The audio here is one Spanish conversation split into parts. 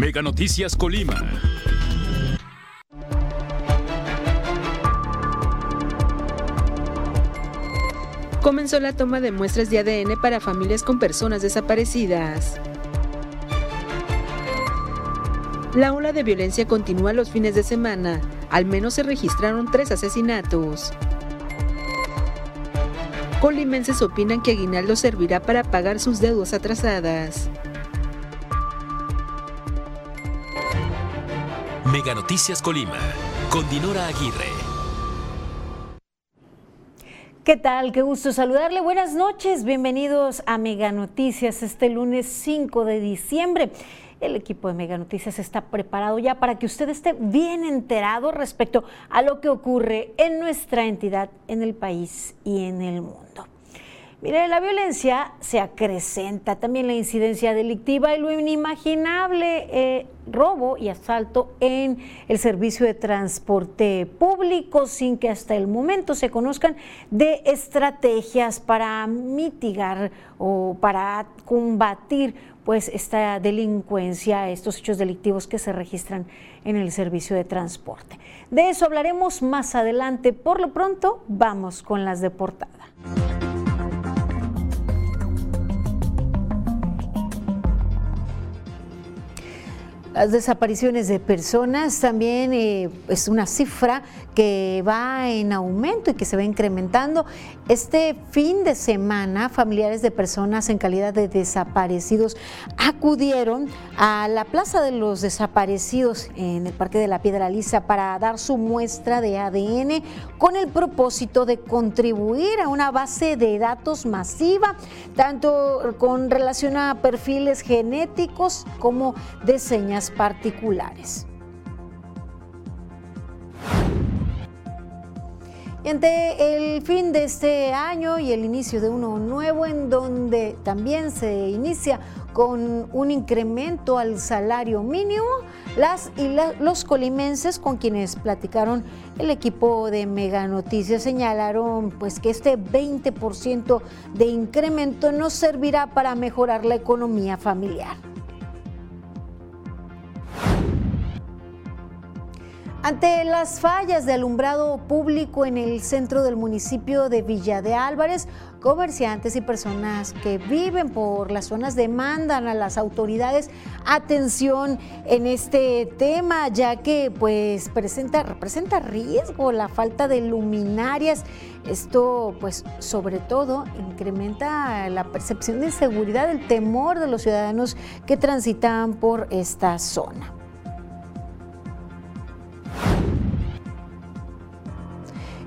Mega Noticias Colima. Comenzó la toma de muestras de ADN para familias con personas desaparecidas. La ola de violencia continúa los fines de semana. Al menos se registraron tres asesinatos. Colimenses opinan que Aguinaldo servirá para pagar sus deudas atrasadas. Mega Noticias Colima, con Dinora Aguirre. ¿Qué tal? Qué gusto saludarle. Buenas noches. Bienvenidos a Mega Noticias este lunes 5 de diciembre. El equipo de Mega Noticias está preparado ya para que usted esté bien enterado respecto a lo que ocurre en nuestra entidad, en el país y en el mundo. Mire, la violencia se acrecenta, también la incidencia delictiva y lo inimaginable, eh, robo y asalto en el servicio de transporte público sin que hasta el momento se conozcan de estrategias para mitigar o para combatir pues esta delincuencia, estos hechos delictivos que se registran en el servicio de transporte. De eso hablaremos más adelante. Por lo pronto, vamos con las de portada. Las desapariciones de personas también eh, es una cifra que va en aumento y que se va incrementando. Este fin de semana, familiares de personas en calidad de desaparecidos acudieron a la Plaza de los Desaparecidos en el Parque de la Piedra Lisa para dar su muestra de ADN con el propósito de contribuir a una base de datos masiva, tanto con relación a perfiles genéticos como de señas particulares. Y ante el fin de este año y el inicio de uno nuevo, en donde también se inicia con un incremento al salario mínimo, las y los colimenses con quienes platicaron el equipo de Mega Noticias señalaron pues que este 20% de incremento no servirá para mejorar la economía familiar. Ante las fallas de alumbrado público en el centro del municipio de Villa de Álvarez, comerciantes y personas que viven por las zonas demandan a las autoridades atención en este tema, ya que pues presenta, representa riesgo la falta de luminarias. Esto pues sobre todo incrementa la percepción de inseguridad, el temor de los ciudadanos que transitan por esta zona. you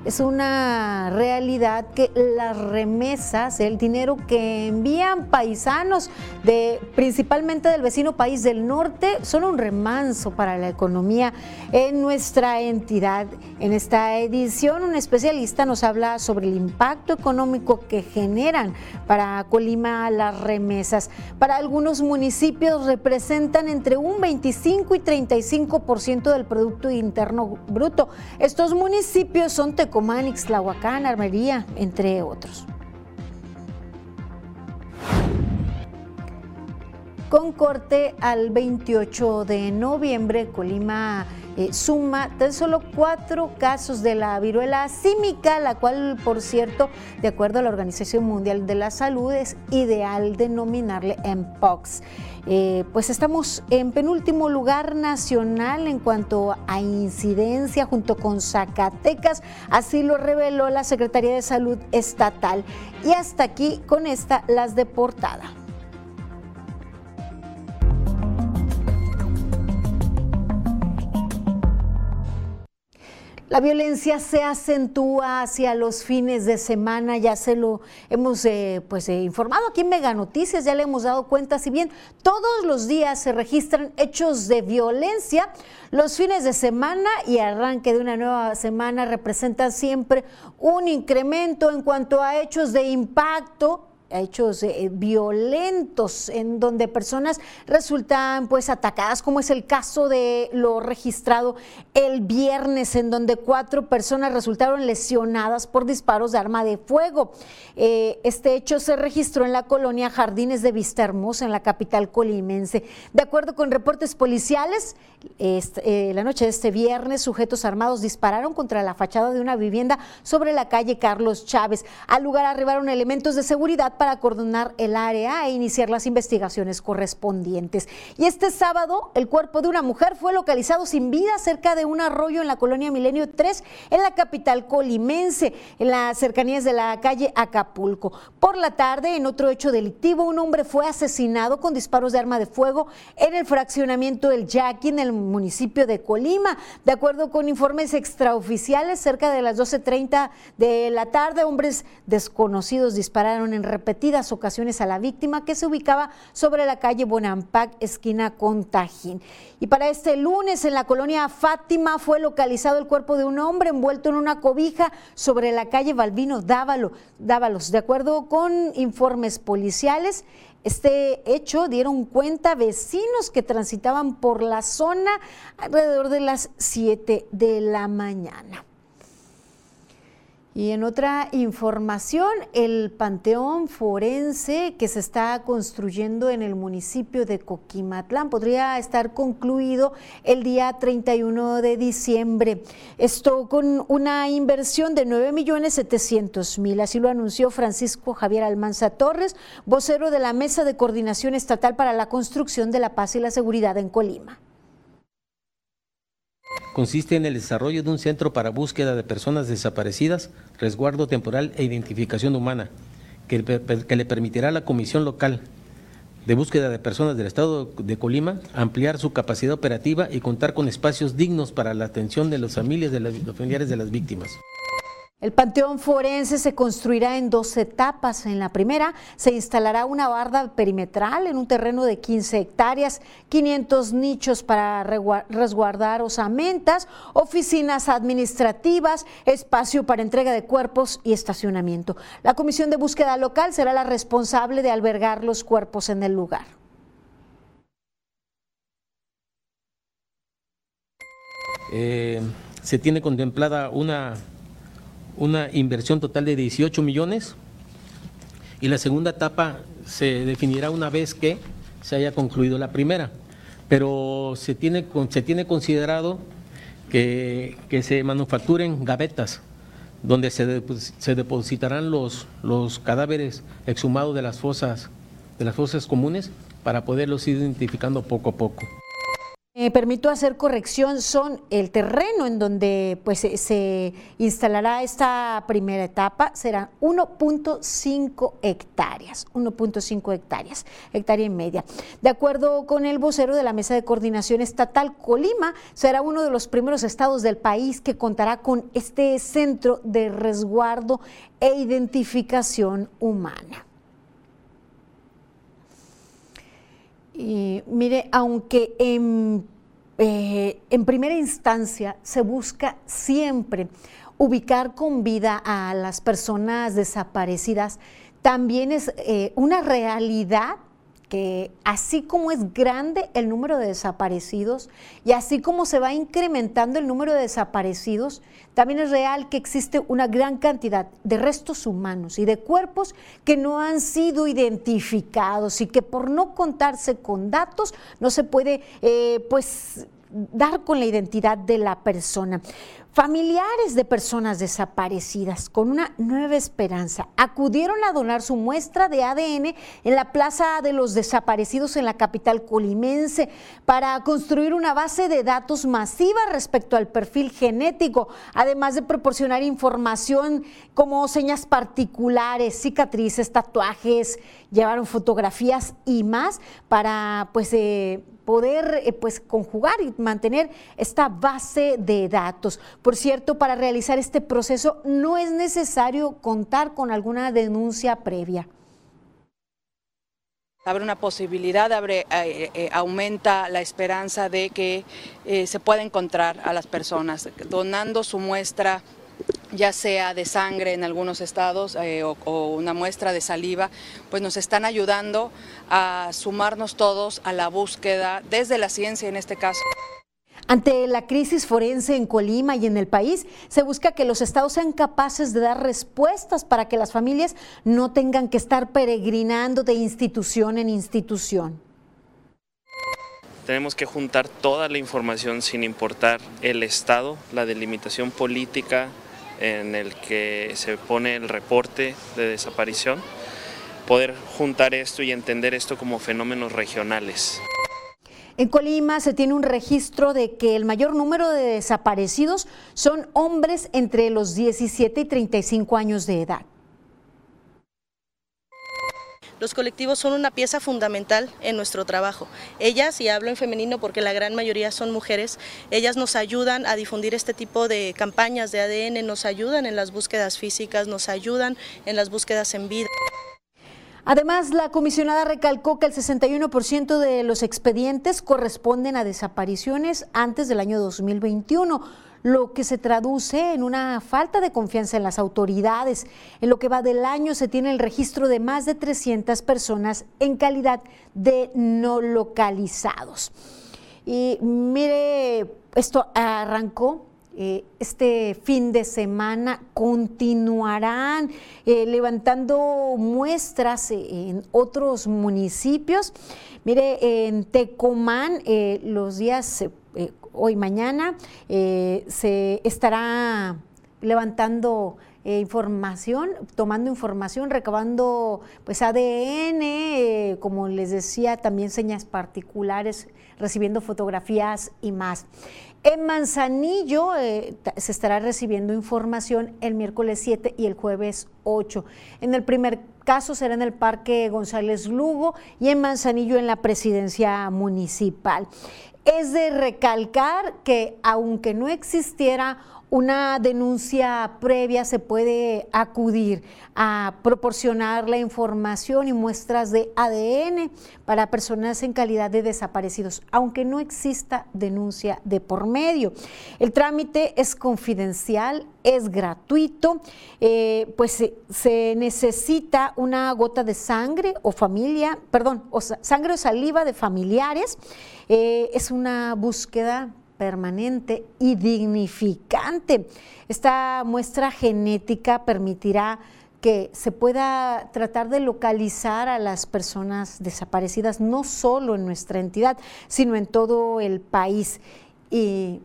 es una realidad que las remesas, el dinero que envían paisanos de principalmente del vecino país del norte, son un remanso para la economía en nuestra entidad. En esta edición, un especialista nos habla sobre el impacto económico que generan para Colima las remesas. Para algunos municipios representan entre un 25 y 35% del Producto Interno Bruto. Estos municipios son Tecomán, Ixtlahuacán, Armería, entre otros. Con corte al 28 de noviembre, Colima eh, suma tan solo cuatro casos de la viruela símica, la cual, por cierto, de acuerdo a la Organización Mundial de la Salud, es ideal denominarle MPOX. Eh, pues estamos en penúltimo lugar nacional en cuanto a incidencia junto con Zacatecas, así lo reveló la Secretaría de Salud Estatal. Y hasta aquí con esta las de portada. La violencia se acentúa hacia los fines de semana, ya se lo hemos eh, pues, eh, informado aquí en Mega Noticias, ya le hemos dado cuenta, si bien todos los días se registran hechos de violencia, los fines de semana y arranque de una nueva semana representan siempre un incremento en cuanto a hechos de impacto hechos eh, violentos en donde personas resultan pues atacadas, como es el caso de lo registrado el viernes, en donde cuatro personas resultaron lesionadas por disparos de arma de fuego. Eh, este hecho se registró en la colonia Jardines de Vista Hermosa, en la capital colimense. De acuerdo con reportes policiales, este, la noche de este viernes, sujetos armados dispararon contra la fachada de una vivienda sobre la calle Carlos Chávez. Al lugar arribaron elementos de seguridad para coordinar el área e iniciar las investigaciones correspondientes. Y este sábado, el cuerpo de una mujer fue localizado sin vida cerca de un arroyo en la colonia Milenio 3, en la capital colimense, en las cercanías de la calle Acapulco. Por la tarde, en otro hecho delictivo, un hombre fue asesinado con disparos de arma de fuego en el fraccionamiento del Yaqui, en el municipio de Colima. De acuerdo con informes extraoficiales, cerca de las 12.30 de la tarde, hombres desconocidos dispararon en repetidas ocasiones a la víctima que se ubicaba sobre la calle Bonampac, esquina con Tajín. Y para este lunes en la colonia Fátima fue localizado el cuerpo de un hombre envuelto en una cobija sobre la calle Balbino Dávalos. De acuerdo con informes policiales, este hecho dieron cuenta vecinos que transitaban por la zona alrededor de las 7 de la mañana. Y en otra información, el panteón forense que se está construyendo en el municipio de Coquimatlán podría estar concluido el día 31 de diciembre. Esto con una inversión de 9 millones 700 mil, así lo anunció Francisco Javier Almanza Torres, vocero de la Mesa de Coordinación Estatal para la Construcción de la Paz y la Seguridad en Colima consiste en el desarrollo de un centro para búsqueda de personas desaparecidas, resguardo temporal e identificación humana, que, le permitirá a la Comisión Local de Búsqueda de Personas del Estado de Colima ampliar su capacidad operativa y contar con espacios dignos para la atención de las familias de los familiares de las víctimas. El Panteón Forense se construirá en dos etapas. En la primera se instalará una barda perimetral en un terreno de 15 hectáreas, 500 nichos para resguardar osamentas, oficinas administrativas, espacio para entrega de cuerpos y estacionamiento. La Comisión de Búsqueda Local será la responsable de albergar los cuerpos en el lugar. Eh, se tiene contemplada una una inversión total de 18 millones y la segunda etapa se definirá una vez que se haya concluido la primera. Pero se tiene, se tiene considerado que, se manufacturen gavetas donde se, se depositarán los, los cadáveres exhumados de las fosas, de las fosas comunes para poderlos ir identificando poco a poco. Me permito hacer corrección, son el terreno en donde pues, se instalará esta primera etapa, serán 1.5 hectáreas, 1.5 hectáreas, hectárea y media. De acuerdo con el vocero de la Mesa de Coordinación Estatal, Colima será uno de los primeros estados del país que contará con este centro de resguardo e identificación humana. Y mire, aunque en, eh, en primera instancia se busca siempre ubicar con vida a las personas desaparecidas, también es eh, una realidad que así como es grande el número de desaparecidos y así como se va incrementando el número de desaparecidos, también es real que existe una gran cantidad de restos humanos y de cuerpos que no han sido identificados y que por no contarse con datos no se puede eh, pues dar con la identidad de la persona. Familiares de personas desaparecidas con una nueva esperanza acudieron a donar su muestra de ADN en la Plaza de los Desaparecidos en la capital colimense para construir una base de datos masiva respecto al perfil genético, además de proporcionar información como señas particulares, cicatrices, tatuajes, llevaron fotografías y más para pues eh, poder eh, pues conjugar y mantener esta base de datos. Por cierto, para realizar este proceso no es necesario contar con alguna denuncia previa. Abre una posibilidad, abre, eh, eh, aumenta la esperanza de que se pueda encontrar a las personas donando su muestra ya sea de sangre en algunos estados eh, o, o una muestra de saliva, pues nos están ayudando a sumarnos todos a la búsqueda desde la ciencia en este caso. Ante la crisis forense en Colima y en el país, se busca que los estados sean capaces de dar respuestas para que las familias no tengan que estar peregrinando de institución en institución. Tenemos que juntar toda la información sin importar el estado, la delimitación política en el que se pone el reporte de desaparición, poder juntar esto y entender esto como fenómenos regionales. En Colima se tiene un registro de que el mayor número de desaparecidos son hombres entre los 17 y 35 años de edad. Los colectivos son una pieza fundamental en nuestro trabajo. Ellas, y hablo en femenino porque la gran mayoría son mujeres, ellas nos ayudan a difundir este tipo de campañas de ADN, nos ayudan en las búsquedas físicas, nos ayudan en las búsquedas en vida. Además, la comisionada recalcó que el 61% de los expedientes corresponden a desapariciones antes del año 2021 lo que se traduce en una falta de confianza en las autoridades. En lo que va del año se tiene el registro de más de 300 personas en calidad de no localizados. Y mire, esto arrancó eh, este fin de semana continuarán eh, levantando muestras en otros municipios. Mire, en Tecomán eh, los días hoy mañana se estará levantando información, tomando información, recabando pues ADN, como les decía, también señas particulares, recibiendo fotografías y más. En Manzanillo eh, se estará recibiendo información el miércoles 7 y el jueves 8. En el primer caso será en el Parque González Lugo y en Manzanillo en la presidencia municipal. Es de recalcar que aunque no existiera una denuncia previa se puede acudir a proporcionar la información y muestras de ADN para personas en calidad de desaparecidos, aunque no exista denuncia de por medio. El trámite es confidencial, es gratuito, eh, pues se, necesita una gota de sangre o familia, perdón, o sangre o saliva de familiares. Eh, es una búsqueda permanente y dignificante. Esta muestra genética permitirá que se pueda tratar de localizar a las personas desaparecidas, no solo en nuestra entidad, sino en todo el país. Y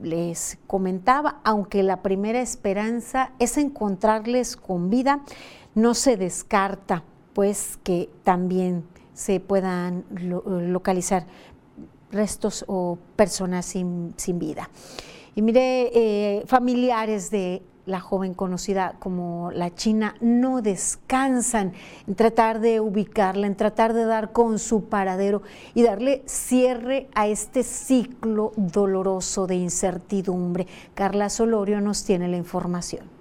les comentaba, aunque la primera esperanza es encontrarles con vida, no se descarta pues que también se puedan localizar restos o personas sin, vida. Y mire, eh, familiares de la joven conocida como la China no descansan en tratar de ubicarla, en tratar de dar con su paradero y darle cierre a este ciclo doloroso de incertidumbre. Carla Solorio nos tiene la información.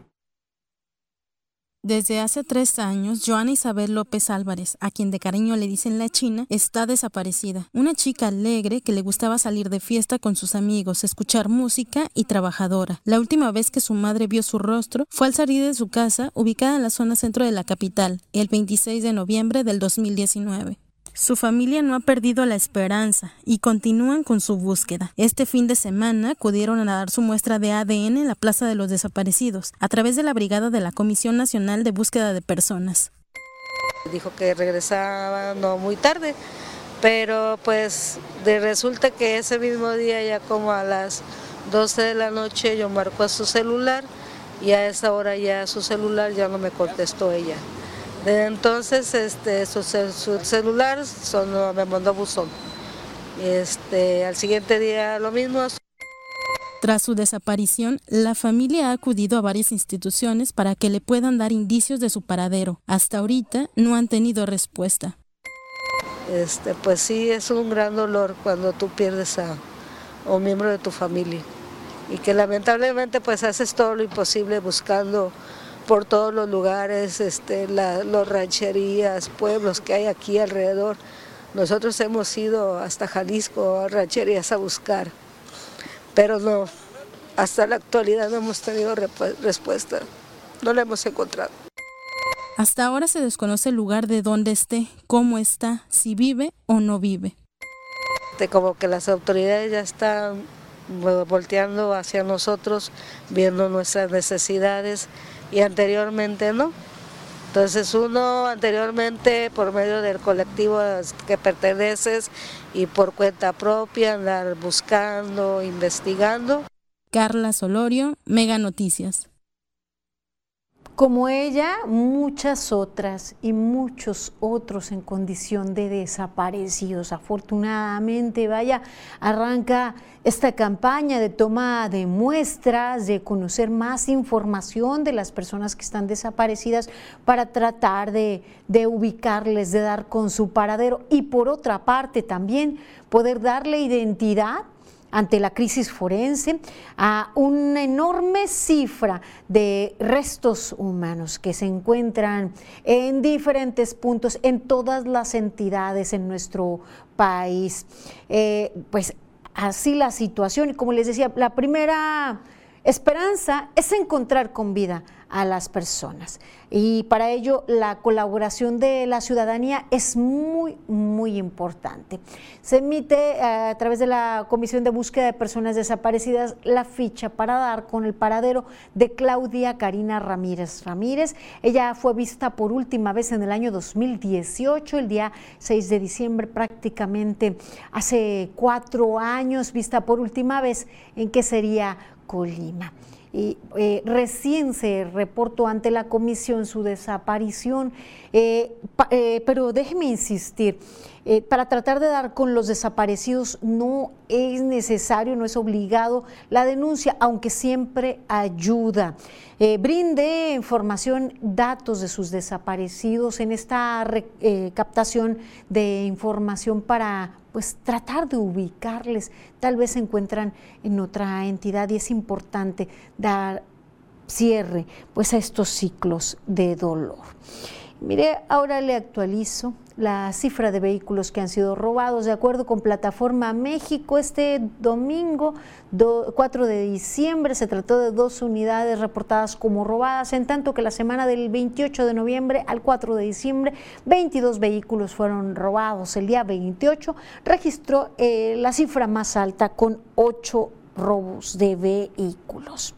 Desde hace tres años, Joana Isabel López Álvarez, a quien de cariño le dicen la China, está desaparecida. Una chica alegre que le gustaba salir de fiesta con sus amigos, escuchar música y trabajadora. La última vez que su madre vio su rostro fue al salir de su casa, ubicada en la zona centro de la capital, el 26 de noviembre del 2019. Su familia no ha perdido la esperanza y continúan con su búsqueda. Este fin de semana acudieron a dar su muestra de ADN en la Plaza de los Desaparecidos, a través de la brigada de la Comisión Nacional de Búsqueda de Personas. Dijo que regresaba no muy tarde, pero pues resulta que ese mismo día ya como a las 12 de la noche yo marco a su celular y a esa hora ya su celular ya no me contestó ella. Entonces, este, su, celular sonó, me mandó buzón. Este, al siguiente día lo mismo. Tras su desaparición, la familia ha acudido a varias instituciones para que le puedan dar indicios de su paradero. Hasta ahorita no han tenido respuesta. Este, pues sí, es un gran dolor cuando tú pierdes a, a un miembro de tu familia y que lamentablemente pues haces todo lo imposible buscando por todos los lugares, este, las rancherías, pueblos que hay aquí alrededor. Nosotros hemos ido hasta Jalisco a rancherías a buscar, pero no, hasta la actualidad no hemos tenido respuesta, no la hemos encontrado. Hasta ahora se desconoce el lugar de dónde esté, cómo está, si vive o no vive. Como que las autoridades ya están volteando hacia nosotros, viendo nuestras necesidades y anteriormente no. Entonces uno anteriormente por medio del colectivo que perteneces y por cuenta propia andar buscando, investigando. Carla Solorio, Mega Noticias. Como ella, muchas otras y muchos otros en condición de desaparecidos. Afortunadamente, vaya, arranca esta campaña de toma de muestras, de conocer más información de las personas que están desaparecidas para tratar de, de ubicarles, de dar con su paradero y por otra parte también poder darle identidad ante la crisis forense a una enorme cifra de restos humanos que se encuentran en diferentes puntos en todas las entidades en nuestro país. Eh, pues así la situación y como les decía, la primera esperanza es encontrar con vida a las personas. Y para ello la colaboración de la ciudadanía es muy, muy importante. Se emite eh, a través de la Comisión de Búsqueda de Personas Desaparecidas la ficha para dar con el paradero de Claudia Karina Ramírez Ramírez. Ella fue vista por última vez en el año 2018, el día 6 de diciembre, prácticamente hace cuatro años, vista por última vez en que sería Colima y eh, recién se reportó ante la comisión su desaparición, eh, eh, pero déjeme insistir, para tratar de dar con los desaparecidos no es necesario, no es obligado la denuncia, aunque siempre ayuda. brinde información, datos de sus desaparecidos en esta captación de información para pues tratar de ubicarles, tal vez se encuentran en otra entidad y es importante dar cierre pues a estos ciclos de dolor. Mire, ahora le actualizo la cifra de vehículos que han sido robados. De acuerdo con Plataforma México, este domingo 4 de diciembre se trató de dos unidades reportadas como robadas, en tanto que la semana del 28 de noviembre al 4 de diciembre 22 vehículos fueron robados. El día 28 registró eh, la cifra más alta con 8 robos de vehículos.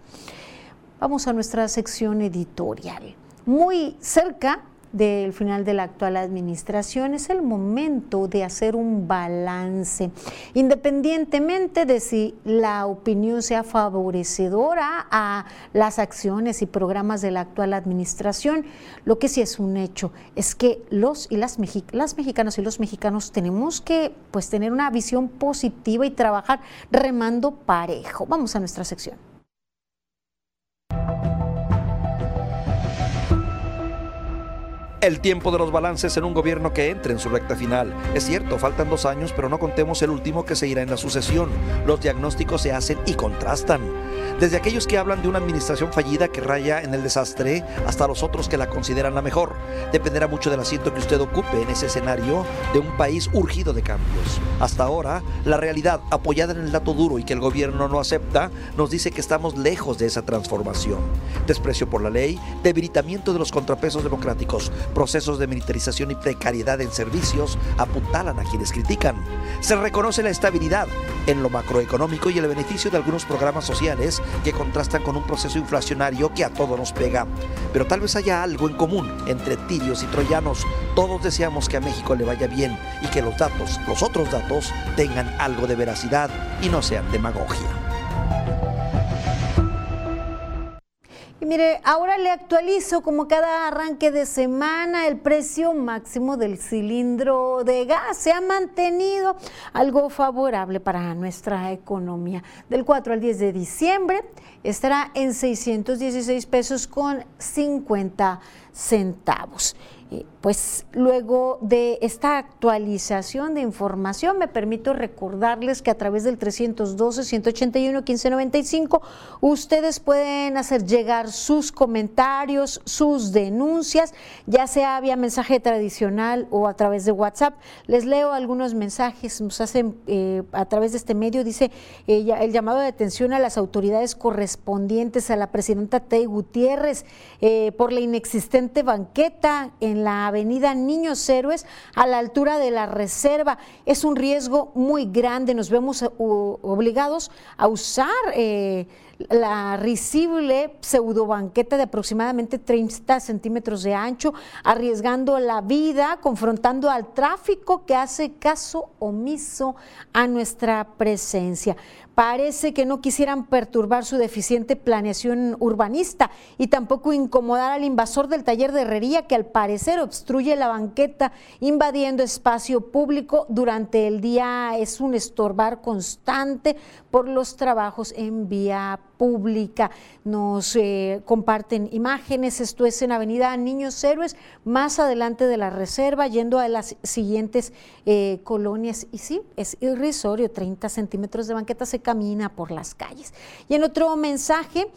Vamos a nuestra sección editorial. Muy cerca del final de la actual administración, es el momento de hacer un balance, independientemente de si la opinión sea favorecedora a las acciones y programas de la actual administración. Lo que sí es un hecho es que los y las, las mexicanas y los mexicanos tenemos que pues tener una visión positiva y trabajar remando parejo. Vamos a nuestra sección. El tiempo de los balances en un gobierno que entre en su recta final. Es cierto, faltan dos años, pero no contemos el último que se irá en la sucesión. Los diagnósticos se hacen y contrastan. Desde aquellos que hablan de una administración fallida que raya en el desastre hasta los otros que la consideran la mejor. Dependerá mucho del asiento que usted ocupe en ese escenario de un país urgido de cambios. Hasta ahora, la realidad, apoyada en el dato duro y que el gobierno no acepta, nos dice que estamos lejos de esa transformación. Desprecio por la ley, debilitamiento de los contrapesos democráticos, procesos de militarización y precariedad en servicios apuntalan a quienes critican. Se reconoce la estabilidad en lo macroeconómico y el beneficio de algunos programas sociales que contrastan con un proceso inflacionario que a todos nos pega. Pero tal vez haya algo en común entre tirios y troyanos. Todos deseamos que a México le vaya bien y que los datos, los otros datos, tengan algo de veracidad y no sean demagogia. Y mire, ahora le actualizo como cada arranque de semana el precio máximo del cilindro de gas. Se ha mantenido algo favorable para nuestra economía. Del 4 al 10 de diciembre estará en 616 pesos con 50 centavos. Eh, pues luego de esta actualización de información, me permito recordarles que a través del 312-181-1595 ustedes pueden hacer llegar sus comentarios, sus denuncias, ya sea vía mensaje tradicional o a través de WhatsApp. Les leo algunos mensajes, nos hacen eh, a través de este medio, dice eh, el llamado de atención a las autoridades correspondientes a la presidenta Tey Gutiérrez por la inexistente banqueta en la avenida Niños Héroes a la altura de la reserva. Es un riesgo muy grande, nos vemos eh, obligados a usar eh, la risible pseudobanqueta de aproximadamente 30 centímetros de ancho, arriesgando la vida, confrontando al tráfico que hace caso omiso a nuestra presencia. Parece que no quisieran perturbar su deficiente planeación urbanista y tampoco incomodar al invasor del taller de herrería que al parecer obstruye la banqueta invadiendo espacio público durante el día. Es un estorbar constante por los trabajos en vía pública. Nos eh, comparten imágenes, esto es en Avenida Niños Héroes, más adelante de la reserva, yendo a las siguientes eh, colonias. Y sí, es irrisorio, 30 centímetros de banqueta se camina por las calles. Y en otro mensaje,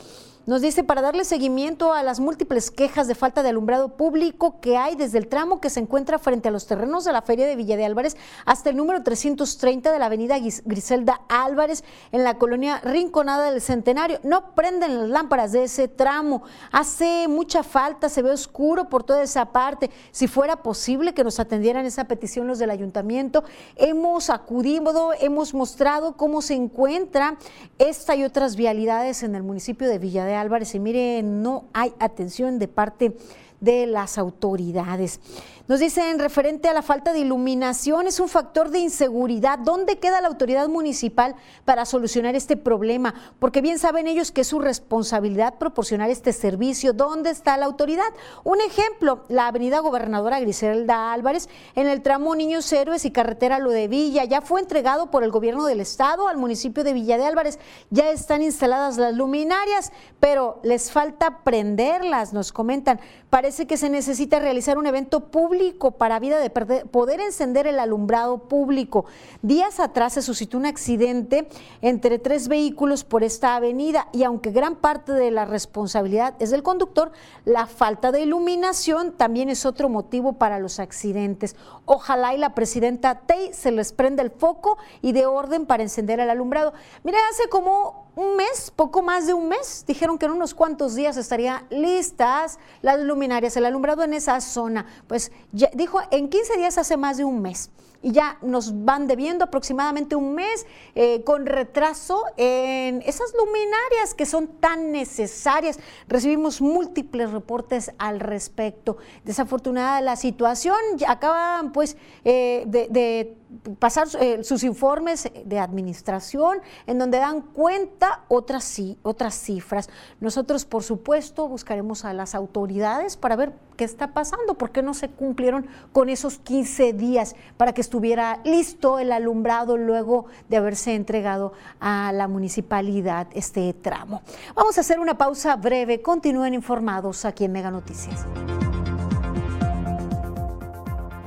nos dice, para darle seguimiento a las múltiples quejas de falta de alumbrado público que hay desde el tramo que se encuentra frente a los terrenos de la Feria de Villa de Álvarez hasta el número 330 de la avenida Griselda Álvarez en la colonia Rinconada del Centenario. No prenden las lámparas de ese tramo. Hace mucha falta, se ve oscuro por toda esa parte. Si fuera posible que nos atendieran esa petición los del ayuntamiento, hemos acudido, hemos mostrado cómo se encuentra esta y otras vialidades en el municipio de Villa de Álvarez y mire, no hay atención de parte de las autoridades. Nos dicen referente a la falta de iluminación, es un factor de inseguridad. ¿Dónde queda la autoridad municipal para solucionar este problema? Porque bien saben ellos que es su responsabilidad proporcionar este servicio. ¿Dónde está la autoridad? Un ejemplo, la avenida Gobernadora Griselda Álvarez, en el tramo Niños Héroes y Carretera Lo de Villa, ya fue entregado por el gobierno del estado al municipio de Villa de Álvarez. Ya están instaladas las luminarias, pero les falta prenderlas, nos comentan. Parece que se necesita realizar un evento público para vida de poder encender el alumbrado público. Días atrás se suscitó un accidente entre tres vehículos por esta avenida y aunque gran parte de la responsabilidad es del conductor, la falta de iluminación también es otro motivo para los accidentes. Ojalá y la presidenta Tey se les prenda el foco y de orden para encender el alumbrado. Mira, hace como un mes, poco más de un mes, dijeron que en unos cuantos días estarían listas las luminarias, el alumbrado en esa zona. Pues ya, dijo, en 15 días hace más de un mes y ya nos van debiendo aproximadamente un mes eh, con retraso en esas luminarias que son tan necesarias. Recibimos múltiples reportes al respecto. Desafortunada la situación, acaban pues eh, de, pasar eh, sus informes de administración en donde dan cuenta otras, otras cifras. Nosotros, por supuesto, buscaremos a las autoridades para ver qué está pasando, por qué no se cumplieron con esos 15 días para que estuviera listo el alumbrado luego de haberse entregado a la municipalidad este tramo. Vamos a hacer una pausa breve, continúen informados aquí en Mega Noticias.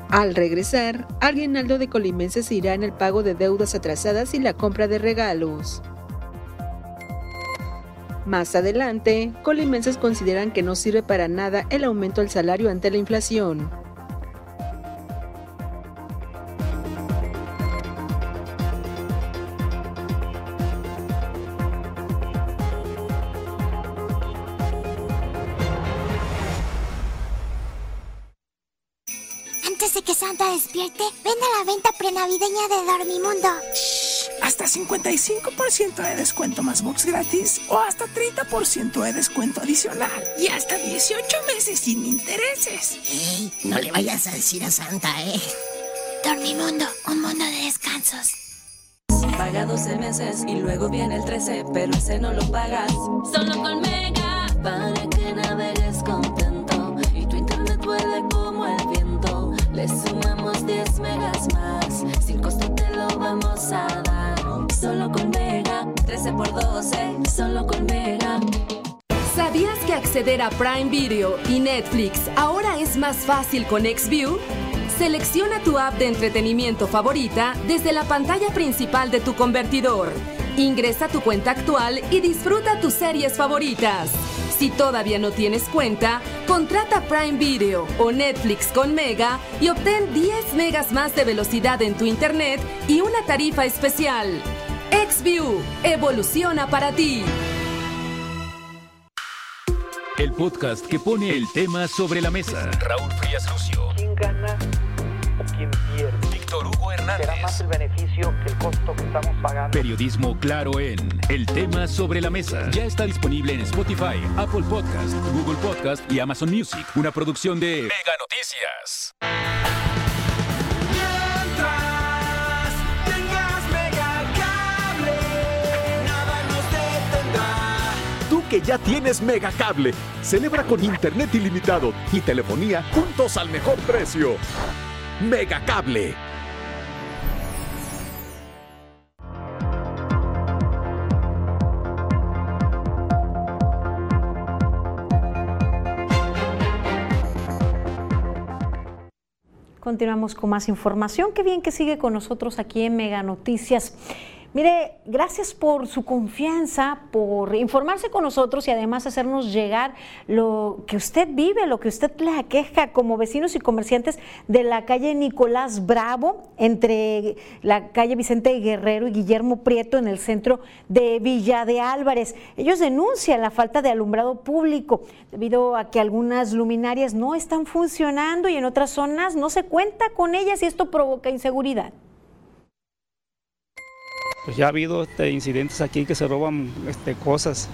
Al regresar, alguien aldo de Colimenses irá en el pago de deudas atrasadas y la compra de regalos. Más adelante, colimenses consideran que no sirve para nada el aumento del salario ante la inflación. De Dormimundo hasta 55% de descuento más box gratis o hasta 30% de descuento adicional y hasta 18 meses sin intereses. Ey, no le vayas a decir a Santa, ¿eh? Dormimundo, un mundo de descansos. Paga 12 meses y luego viene el 13, pero ese no lo pagas. Solo con Mega, para que navegues contento Le sumamos 10 megas más, sin costo te lo vamos a dar solo con Mega. 13 por 12, solo con Mega. ¿Sabías que acceder a Prime Video y Netflix ahora es más fácil con XView? Selecciona tu app de entretenimiento favorita desde la pantalla principal de tu convertidor. Ingresa tu cuenta actual y disfruta tus series favoritas. Si todavía no tienes cuenta, contrata Prime Video o Netflix con Mega y obtén 10 megas más de velocidad en tu internet y una tarifa especial. XView, evoluciona para ti. El podcast que pone el tema sobre la mesa. Raúl Frías Lucio. ¿Quién gana pierde? Víctor Hugo Hernández. Será más el beneficio que el costo que estamos pagando. Periodismo claro en El tema sobre la mesa. Ya está disponible en Spotify, Apple Podcast, Google Podcast y Amazon Music. Una producción de Mega Noticias. Mientras tengas Megacable, nada nos detendrá. Tú que ya tienes Megacable, celebra con internet ilimitado y telefonía juntos al mejor precio. Megacable. Continuamos con más información. Qué bien que sigue con nosotros aquí en Mega Noticias. Mire, gracias por su confianza, por informarse con nosotros y además hacernos llegar lo que usted vive, lo que usted le aqueja como vecinos y comerciantes de la calle Nicolás Bravo, entre la calle Vicente Guerrero y Guillermo Prieto en el centro de Villa de Álvarez. Ellos denuncian la falta de alumbrado público debido a que algunas luminarias no están funcionando y en otras zonas no se cuenta con ellas y esto provoca inseguridad pues ya ha habido este, incidentes aquí que se roban este, cosas.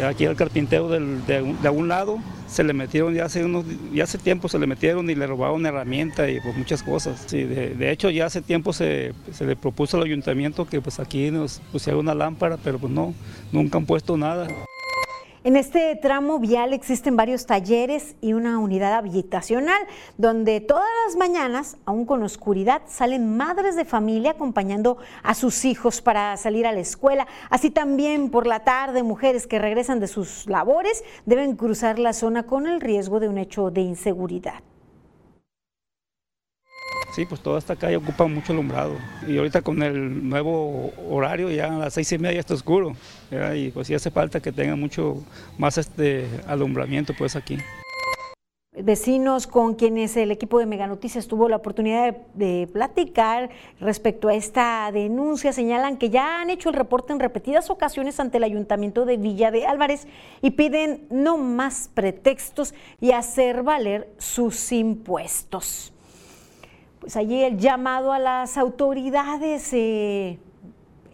Aquí al carpintero del, de, de, un lado se le metieron, ya hace, unos, ya hace tiempo se le metieron y le robaron herramienta y pues, muchas cosas. De, hecho ya hace tiempo se, se, le propuso al ayuntamiento que pues aquí nos pusiera una lámpara, pero pues no, nunca han puesto nada. En este tramo vial existen varios talleres y una unidad habitacional donde todas las mañanas, aún con oscuridad, salen madres de familia acompañando a sus hijos para salir a la escuela. Así también por la tarde, mujeres que regresan de sus labores deben cruzar la zona con el riesgo de un hecho de inseguridad. Sí, pues toda esta calle ocupa mucho alumbrado. Y ahorita con el nuevo horario, ya a las seis y media ya está oscuro. Y pues sí hace falta que tenga mucho más este alumbramiento pues aquí. Vecinos con quienes el equipo de Mega Noticias tuvo la oportunidad de, platicar respecto a esta denuncia señalan que ya han hecho el reporte en repetidas ocasiones ante el ayuntamiento de Villa de Álvarez y piden no más pretextos y hacer valer sus impuestos pues allí el llamado a las autoridades. Eh,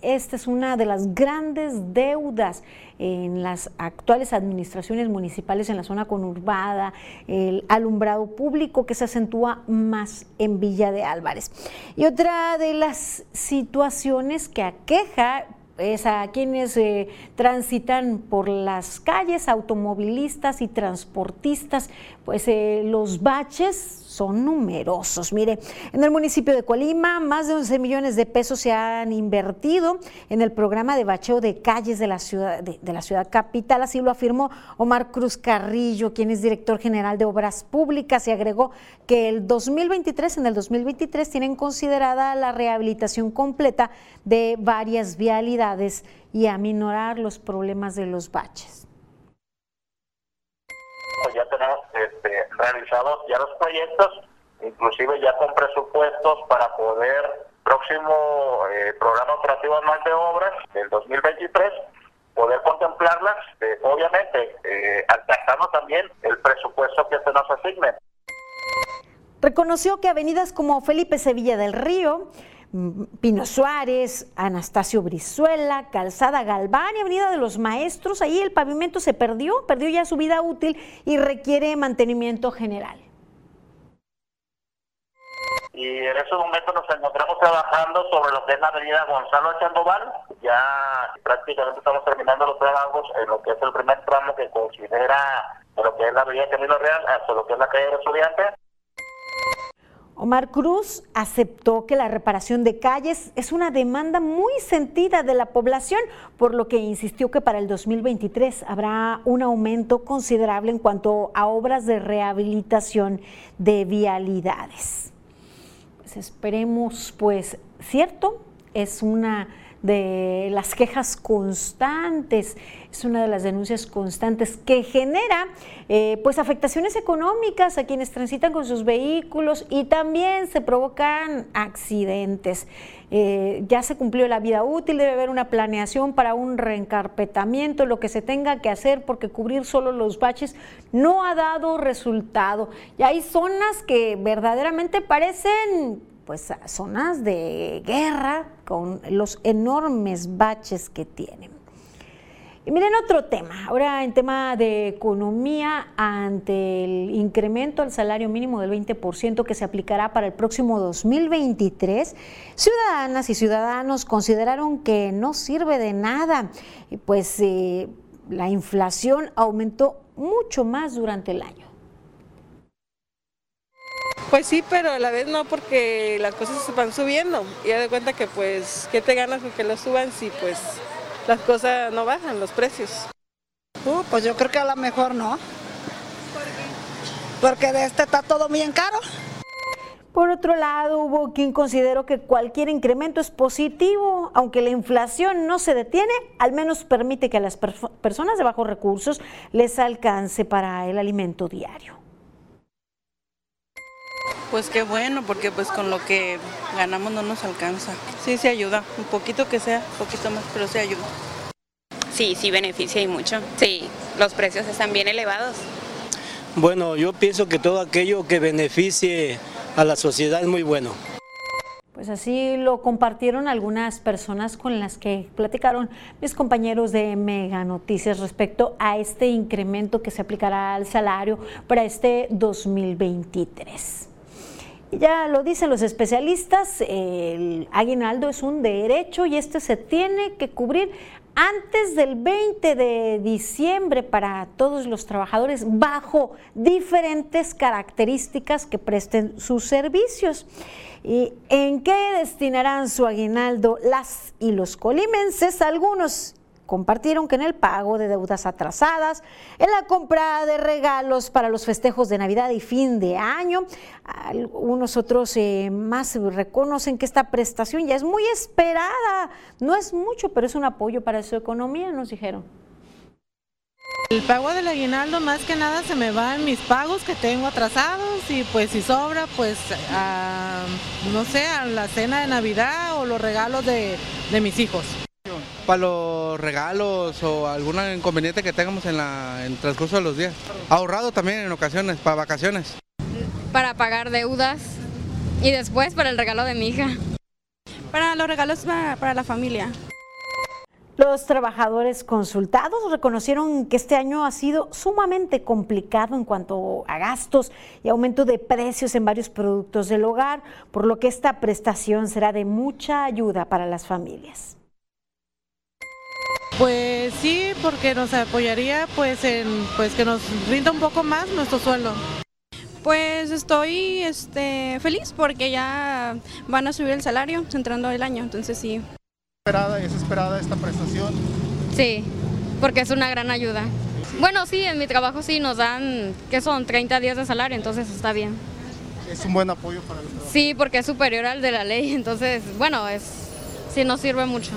esta es una de las grandes deudas en las actuales administraciones municipales en la zona conurbada, el alumbrado público que se acentúa más en Villa de Álvarez. Y otra de las situaciones que aqueja es a quienes eh, transitan por las calles, automovilistas y transportistas, pues eh, los baches son numerosos. Mire, en el municipio de Colima, más de 11 millones de pesos se han invertido en el programa de bacheo de calles de la ciudad, de, de la ciudad capital, así lo afirmó Omar Cruz Carrillo, quien es director general de Obras Públicas, y agregó que el 2023, en el 2023, tienen considerada la rehabilitación completa de varias vialidades y aminorar los problemas de los baches pues ya tenemos este, realizados ya los proyectos, inclusive ya con presupuestos para poder próximo eh, programa operativo anual de obras del 2023 poder contemplarlas, eh, obviamente eh, alcanzando también el presupuesto que se nos asigne. Reconoció que avenidas como Felipe Sevilla del Río, Pino Suárez, Anastasio Brizuela, Calzada Galván y Avenida de los Maestros. Ahí el pavimento se perdió, perdió ya su vida útil y requiere mantenimiento general. Y en ese momento nos encontramos trabajando sobre lo que es la avenida Gonzalo de Sandoval. Ya prácticamente estamos terminando los trabajos en lo que es el primer tramo que considera lo que es la avenida Camino Real hasta lo que es la calle de Estudiantes Omar Cruz aceptó que la reparación de calles es una demanda muy sentida de la población, por lo que insistió que para el 2023 habrá un aumento considerable en cuanto a obras de rehabilitación de vialidades. Pues esperemos, pues, cierto, es una de las quejas constantes, es una de las denuncias constantes que genera eh, pues afectaciones económicas a quienes transitan con sus vehículos y también se provocan accidentes. Eh, ya se cumplió la vida útil, debe haber una planeación para un reencarpetamiento, lo que se tenga que hacer, porque cubrir solo los baches no ha dado resultado. Y hay zonas que verdaderamente parecen pues zonas de guerra con los enormes baches que tienen. Y miren otro tema, ahora en tema de economía, ante el incremento al salario mínimo del 20% que se aplicará para el próximo 2023, ciudadanas y ciudadanos consideraron que no sirve de nada, pues eh, la inflación aumentó mucho más durante el año. Pues sí, pero a la vez no porque las cosas se van subiendo y ya de cuenta que pues, ¿qué te ganas con que lo suban si pues las cosas no bajan, los precios? Uh, pues yo creo que a lo mejor no. Porque de este está todo bien caro. Por otro lado, hubo quien consideró que cualquier incremento es positivo, aunque la inflación no se detiene, al menos permite que a las personas de bajos recursos les alcance para el alimento diario. Pues qué bueno, porque pues con lo que ganamos no nos alcanza. Sí, se ayuda, un poquito que sea, un poquito más, pero se ayuda. Sí, sí beneficia y mucho. Sí, los precios están bien elevados. Bueno, yo pienso que todo aquello que beneficie a la sociedad es muy bueno. Pues así lo compartieron algunas personas con las que platicaron mis compañeros de Mega Noticias respecto a este incremento que se aplicará al salario para este 2023. Ya lo dicen los especialistas, el aguinaldo es un derecho y este se tiene que cubrir antes del 20 de diciembre para todos los trabajadores bajo diferentes características que presten sus servicios. ¿Y en qué destinarán su aguinaldo las y los colimenses? Algunos compartieron que en el pago de deudas atrasadas, en la compra de regalos para los festejos de Navidad y fin de año, algunos otros eh, más reconocen que esta prestación ya es muy esperada, no es mucho, pero es un apoyo para su economía, nos dijeron. El pago del aguinaldo más que nada se me va en mis pagos que tengo atrasados y pues si sobra pues a, no sé, a la cena de Navidad o los regalos de, de mis hijos para los regalos o algún inconveniente que tengamos en, la, en el transcurso de los días. Ahorrado también en ocasiones, para vacaciones. Para pagar deudas y después para el regalo de mi hija. Para los regalos para la familia. Los trabajadores consultados reconocieron que este año ha sido sumamente complicado en cuanto a gastos y aumento de precios en varios productos del hogar, por lo que esta prestación será de mucha ayuda para las familias. Pues sí, porque nos apoyaría pues en pues que nos rinda un poco más nuestro sueldo. Pues estoy este, feliz porque ya van a subir el salario entrando el año, entonces sí. ¿Esperada, ¿Es esperada esta prestación? Sí, porque es una gran ayuda. Bueno, sí, en mi trabajo sí nos dan, que son 30 días de salario, entonces está bien. ¿Es un buen apoyo para el trabajo? Sí, porque es superior al de la ley, entonces, bueno, es, sí nos sirve mucho.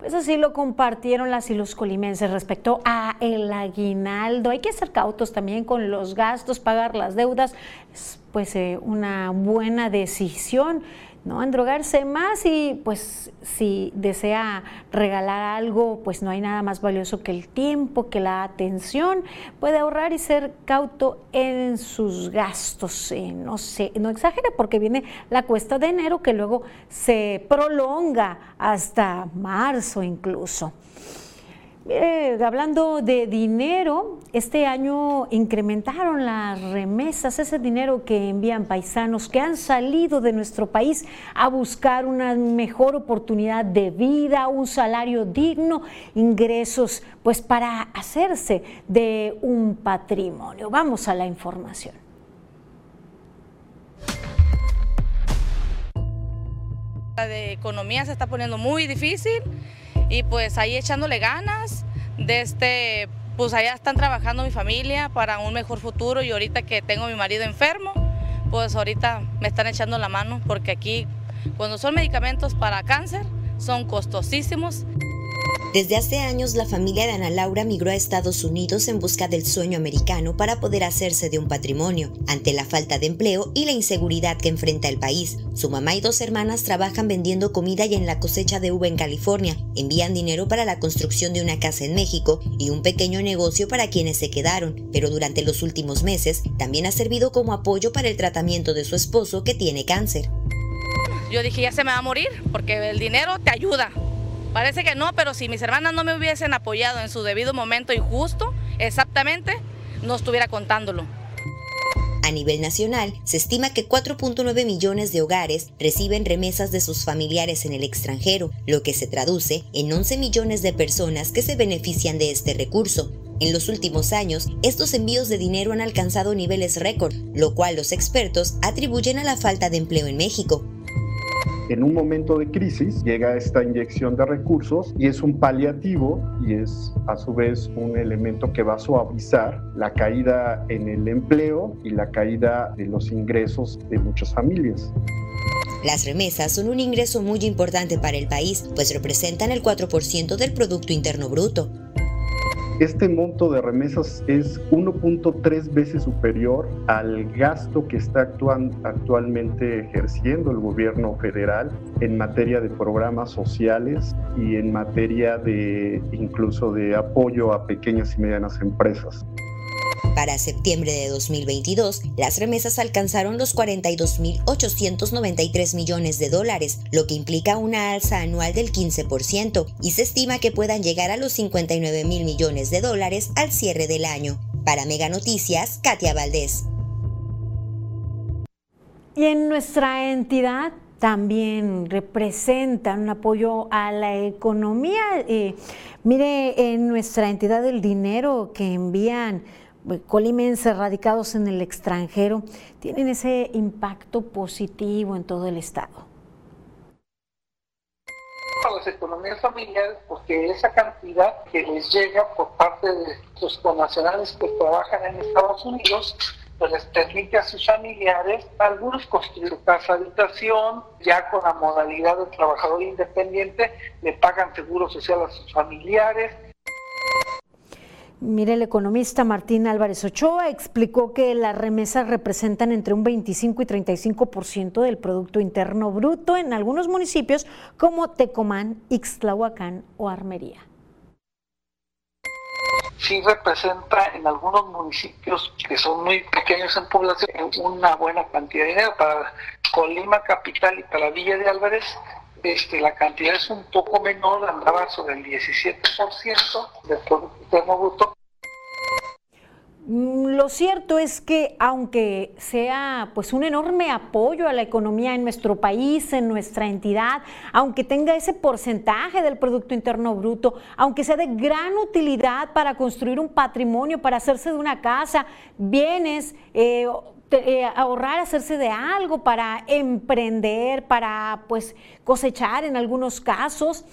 Pues así lo compartieron las y los colimenses respecto a el aguinaldo. Hay que ser cautos también con los gastos, pagar las deudas, es pues eh, una buena decisión no endrogarse más y pues si desea regalar algo, pues no hay nada más valioso que el tiempo, que la atención, puede ahorrar y ser cauto en sus gastos. Eh, no sé, no exagere porque viene la cuesta de enero que luego se prolonga hasta marzo incluso. Eh, hablando de dinero, este año incrementaron las remesas, ese dinero que envían paisanos que han salido de nuestro país a buscar una mejor oportunidad de vida, un salario digno, ingresos, pues para hacerse de un patrimonio. Vamos a la información. La de economía se está poniendo muy difícil y pues ahí echándole ganas. De este, pues allá están trabajando mi familia para un mejor futuro y ahorita que tengo a mi marido enfermo, pues ahorita me están echando la mano porque aquí cuando son medicamentos para cáncer son costosísimos. Desde hace años, la familia de Ana Laura migró a Estados Unidos en busca del sueño americano para poder hacerse de un patrimonio. Ante la falta de empleo y la inseguridad que enfrenta el país, su mamá y dos hermanas trabajan vendiendo comida y en la cosecha de uva en California. Envían dinero para la construcción de una casa en México y un pequeño negocio para quienes se quedaron, pero durante los últimos meses también ha servido como apoyo para el tratamiento de su esposo que tiene cáncer. Yo dije, ya se me va a morir porque el dinero te ayuda. Parece que no, pero si mis hermanas no me hubiesen apoyado en su debido momento y justo, exactamente, no estuviera contándolo. A nivel nacional, se estima que 4.9 millones de hogares reciben remesas de sus familiares en el extranjero, lo que se traduce en 11 millones de personas que se benefician de este recurso. En los últimos años, estos envíos de dinero han alcanzado niveles récord, lo cual los expertos atribuyen a la falta de empleo en México en un momento de crisis llega esta inyección de recursos y es un paliativo y es a su vez un elemento que va a suavizar la caída en el empleo y la caída de los ingresos de muchas familias. Las remesas son un ingreso muy importante para el país, pues representan el 4% del Producto Interno Bruto. Este monto de remesas es 1.3 veces superior al gasto que está actualmente ejerciendo el gobierno federal en materia de programas sociales y en materia de incluso de apoyo a pequeñas y medianas empresas. Para septiembre de 2022, las remesas alcanzaron los 42.893 millones de dólares, lo que implica una alza anual del 15%, y se estima que puedan llegar a los 59 mil millones de dólares al cierre del año. Para Mega Noticias, Katia Valdés. Y en nuestra entidad también representan un apoyo a la economía. Eh, mire, en nuestra entidad el dinero que envían colimenses radicados en el extranjero tienen ese impacto positivo en todo el Estado? Para las economías familiares, porque esa cantidad que les llega por parte de los connacionales que trabajan en Estados Unidos, pues les permite a sus familiares, algunos construir casa habitación, ya con la modalidad de trabajador independiente, le pagan seguro social a sus familiares, Mire, el economista Martín Álvarez Ochoa explicó que las remesas representan entre un 25 y 35% del Producto Interno Bruto en algunos municipios como Tecomán, Ixtlahuacán o Armería. Sí representa en algunos municipios que son muy pequeños en población una buena cantidad de dinero. Para Colima Capital y para Villa de Álvarez este, la cantidad es un poco menor, andaba sobre el 17% del Producto Interno Bruto. Mm, lo cierto es que aunque sea pues un enorme apoyo a la economía en nuestro país, en nuestra entidad, aunque tenga ese porcentaje del Producto Interno Bruto, aunque sea de gran utilidad para construir un patrimonio, para hacerse de una casa, bienes, eh, eh, ahorrar, hacerse de algo, para emprender, para pues cosechar en algunos casos.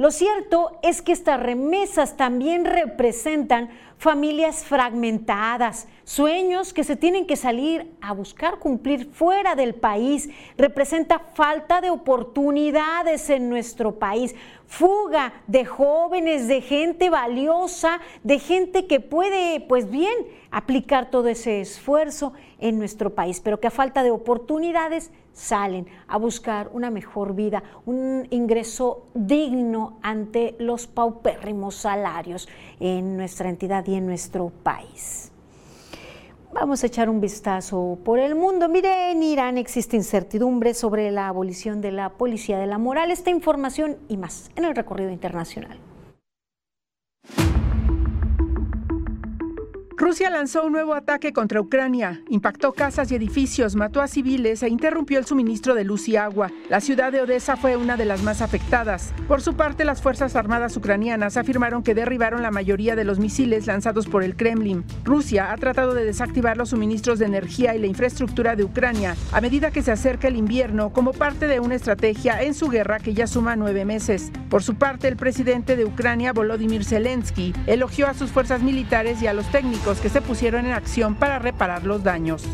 Lo cierto es que estas remesas también representan familias fragmentadas, sueños que se tienen que salir a buscar cumplir fuera del país, representa falta de oportunidades en nuestro país, fuga de jóvenes, de gente valiosa, de gente que puede, pues bien, aplicar todo ese esfuerzo en nuestro país, pero que a falta de oportunidades salen a buscar una mejor vida, un ingreso digno ante los paupérrimos salarios en nuestra entidad y en nuestro país. Vamos a echar un vistazo por el mundo. Mire, en Irán existe incertidumbre sobre la abolición de la policía de la moral. Esta información y más en el recorrido internacional. Rusia lanzó un nuevo ataque contra Ucrania, impactó casas y edificios, mató a civiles e interrumpió el suministro de luz y agua. La ciudad de Odessa fue una de las más afectadas. Por su parte, las Fuerzas Armadas ucranianas afirmaron que derribaron la mayoría de los misiles lanzados por el Kremlin. Rusia ha tratado de desactivar los suministros de energía y la infraestructura de Ucrania a medida que se acerca el invierno como parte de una estrategia en su guerra que ya suma nueve meses. Por su parte, el presidente de Ucrania, Volodymyr Zelensky, elogió a sus fuerzas militares y a los técnicos que se pusieron en acción para reparar los daños.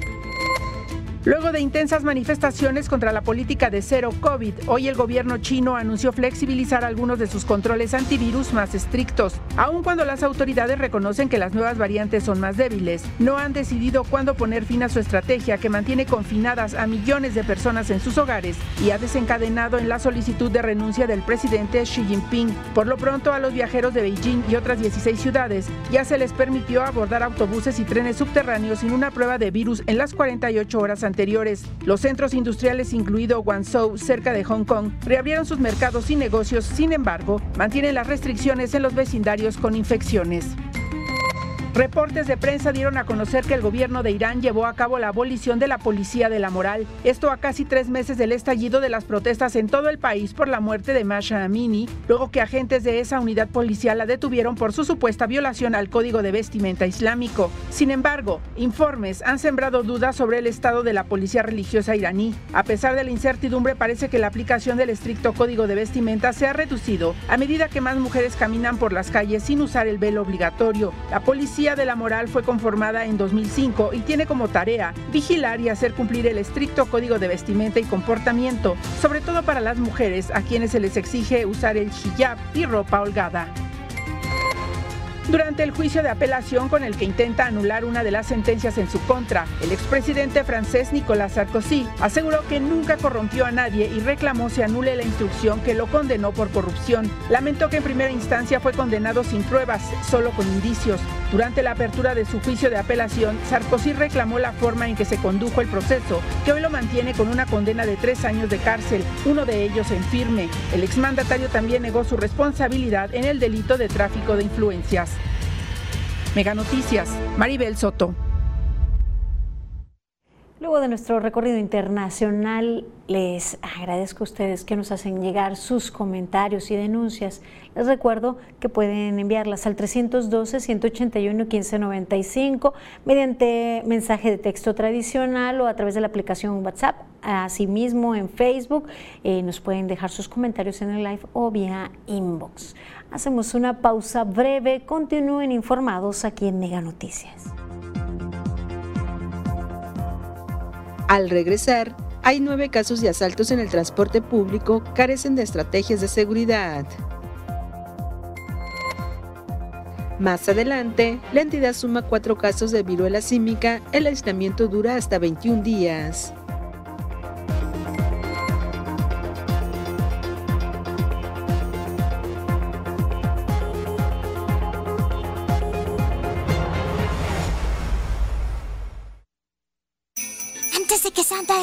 Luego de intensas manifestaciones contra la política de cero COVID, hoy el gobierno chino anunció flexibilizar algunos de sus controles antivirus más estrictos. Aun cuando las autoridades reconocen que las nuevas variantes son más débiles, no han decidido cuándo poner fin a su estrategia que mantiene confinadas a millones de personas en sus hogares y ha desencadenado en la solicitud de renuncia del presidente Xi Jinping. Por lo pronto, a los viajeros de Beijing y otras 16 ciudades ya se les permitió abordar autobuses y trenes subterráneos sin una prueba de virus en las 48 horas anteriores los centros industriales, incluido Guangzhou, cerca de Hong Kong, reabrieron sus mercados y negocios, sin embargo, mantienen las restricciones en los vecindarios con infecciones. Reportes de prensa dieron a conocer que el gobierno de Irán llevó a cabo la abolición de la policía de la moral. Esto a casi tres meses del estallido de las protestas en todo el país por la muerte de Masha Amini, luego que agentes de esa unidad policial la detuvieron por su supuesta violación al código de vestimenta islámico. Sin embargo, informes han sembrado dudas sobre el estado de la policía religiosa iraní. A pesar de la incertidumbre, parece que la aplicación del estricto código de vestimenta se ha reducido a medida que más mujeres caminan por las calles sin usar el velo obligatorio. La policía de la Moral fue conformada en 2005 y tiene como tarea vigilar y hacer cumplir el estricto código de vestimenta y comportamiento, sobre todo para las mujeres a quienes se les exige usar el hijab y ropa holgada. Durante el juicio de apelación con el que intenta anular una de las sentencias en su contra, el expresidente francés Nicolas Sarkozy aseguró que nunca corrompió a nadie y reclamó se anule la instrucción que lo condenó por corrupción. Lamentó que en primera instancia fue condenado sin pruebas, solo con indicios. Durante la apertura de su juicio de apelación, Sarkozy reclamó la forma en que se condujo el proceso, que hoy lo mantiene con una condena de tres años de cárcel, uno de ellos en firme. El exmandatario también negó su responsabilidad en el delito de tráfico de influencias. Mega Noticias, Maribel Soto. Luego de nuestro recorrido internacional, les agradezco a ustedes que nos hacen llegar sus comentarios y denuncias. Les recuerdo que pueden enviarlas al 312-181-1595 mediante mensaje de texto tradicional o a través de la aplicación WhatsApp. Asimismo, en Facebook eh, nos pueden dejar sus comentarios en el live o vía inbox. Hacemos una pausa breve. Continúen informados aquí en Mega Noticias. Al regresar, hay nueve casos de asaltos en el transporte público carecen de estrategias de seguridad. Más adelante, la entidad suma cuatro casos de viruela símica, el aislamiento dura hasta 21 días.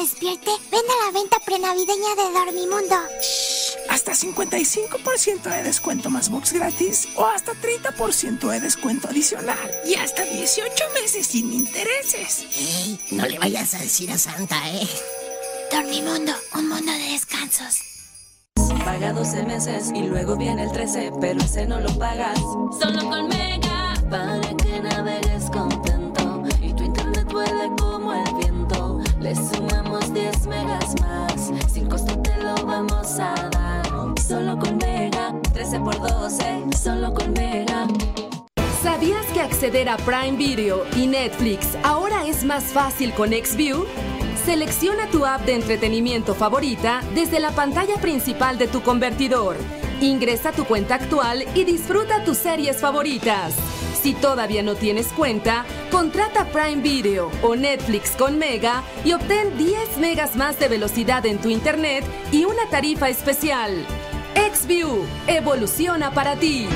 Despierte, ven a la venta prenavideña de Dormimundo. Hasta 55% de descuento más box gratis o hasta 30% de descuento adicional y hasta 18 meses sin intereses. Ey, no le vayas a decir a Santa, ¿eh? Dormimundo, un mundo de descansos. Paga 12 meses y luego viene el 13, pero ese no lo pagas. Solo con Mega, para que 10 megas más, sin costo te lo vamos a dar. Solo con Mega, 13 por 12, solo con Mega. ¿Sabías que acceder a Prime Video y Netflix ahora es más fácil con XView? Selecciona tu app de entretenimiento favorita desde la pantalla principal de tu convertidor. Ingresa tu cuenta actual y disfruta tus series favoritas. Si todavía no tienes cuenta, contrata Prime Video o Netflix con Mega y obtén 10 megas más de velocidad en tu internet y una tarifa especial. XView, evoluciona para ti.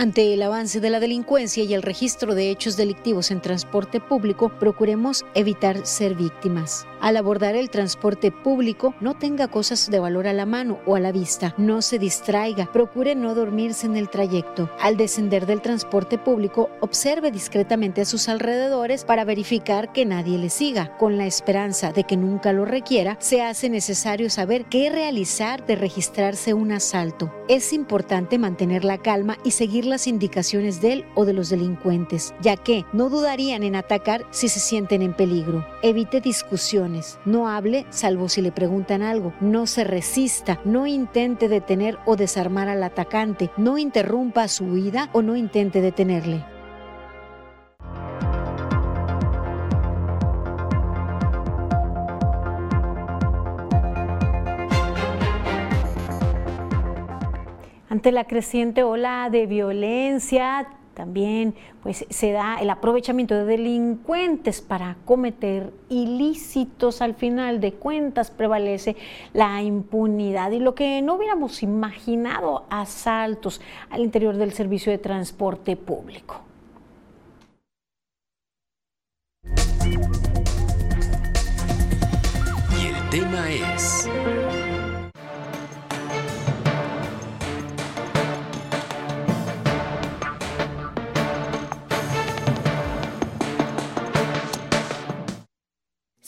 Ante el avance de la delincuencia y el registro de hechos delictivos en transporte público, procuremos evitar ser víctimas. Al abordar el transporte público, no tenga cosas de valor a la mano o a la vista. No se distraiga. Procure no dormirse en el trayecto. Al descender del transporte público, observe discretamente a sus alrededores para verificar que nadie le siga. Con la esperanza de que nunca lo requiera, se hace necesario saber qué realizar de registrarse un asalto. Es importante mantener la calma y seguir las indicaciones de él o de los delincuentes, ya que no dudarían en atacar si se sienten en peligro. Evite discusiones no hable salvo si le preguntan algo. No se resista. No intente detener o desarmar al atacante. No interrumpa su huida o no intente detenerle. Ante la creciente ola de violencia, también pues, se da el aprovechamiento de delincuentes para cometer ilícitos. Al final de cuentas prevalece la impunidad y lo que no hubiéramos imaginado, asaltos al interior del servicio de transporte público. Y el tema es...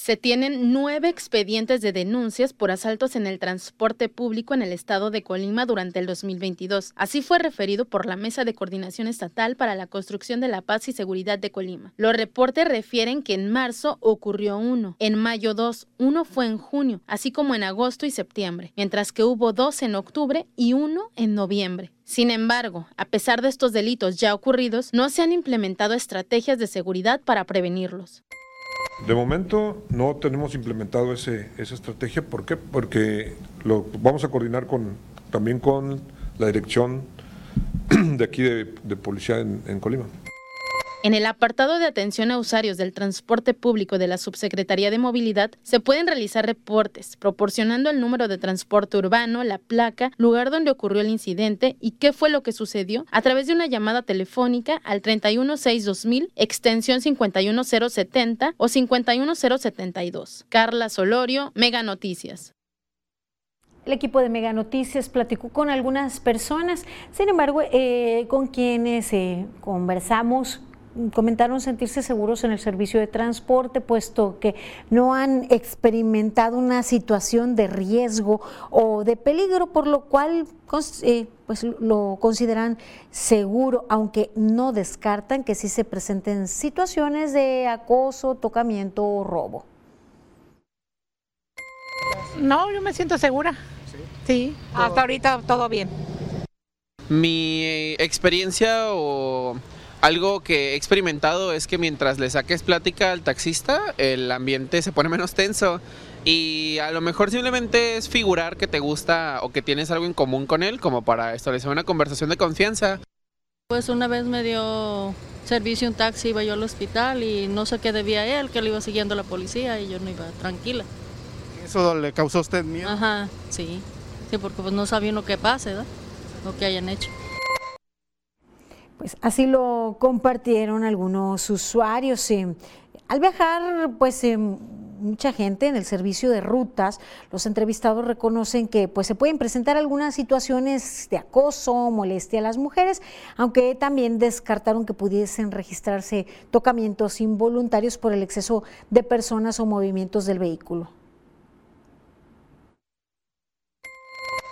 Se tienen nueve expedientes de denuncias por asaltos en el transporte público en el estado de Colima durante el 2022. Así fue referido por la Mesa de Coordinación Estatal para la Construcción de la Paz y Seguridad de Colima. Los reportes refieren que en marzo ocurrió uno, en mayo dos, uno fue en junio, así como en agosto y septiembre, mientras que hubo dos en octubre y uno en noviembre. Sin embargo, a pesar de estos delitos ya ocurridos, no se han implementado estrategias de seguridad para prevenirlos. De momento no tenemos implementado ese, esa estrategia. ¿Por qué? Porque lo vamos a coordinar con, también con la dirección de aquí de, policía en Colima. En el apartado de atención a usuarios del transporte público de la Subsecretaría de Movilidad se pueden realizar reportes proporcionando el número de transporte urbano, la placa, lugar donde ocurrió el incidente y qué fue lo que sucedió a través de una llamada telefónica al 3162000 extensión 51070 o 51072. Carla Solorio, Mega Noticias. El equipo de Mega Noticias platicó con algunas personas, sin embargo, eh, con quienes eh, conversamos comentaron sentirse seguros en el servicio de transporte, puesto que no han experimentado una situación de riesgo o de peligro, por lo cual eh, pues lo consideran seguro, aunque no descartan que sí se presenten situaciones de acoso, tocamiento o robo. No, yo me siento segura. Sí, hasta ahorita todo bien. Mi experiencia o algo que he experimentado es que mientras le saques plática al taxista, el ambiente se pone menos tenso. Y a lo mejor simplemente es figurar que te gusta o que tienes algo en común con él, como para establecer una conversación de confianza. Pues una vez me dio servicio un taxi, iba yo al hospital y no sé qué debía él, que lo iba siguiendo la policía y yo no iba tranquila. ¿Eso le causó a usted miedo? Ajá, sí. Sí, porque pues no sabía lo que pase, ¿verdad? Lo que hayan hecho. Pues así lo compartieron algunos usuarios. al viajar, pues mucha gente en el servicio de rutas, los entrevistados reconocen que pues se pueden presentar algunas situaciones de acoso, molestia a las mujeres, aunque también descartaron que pudiesen registrarse tocamientos involuntarios por el exceso de personas o movimientos del vehículo.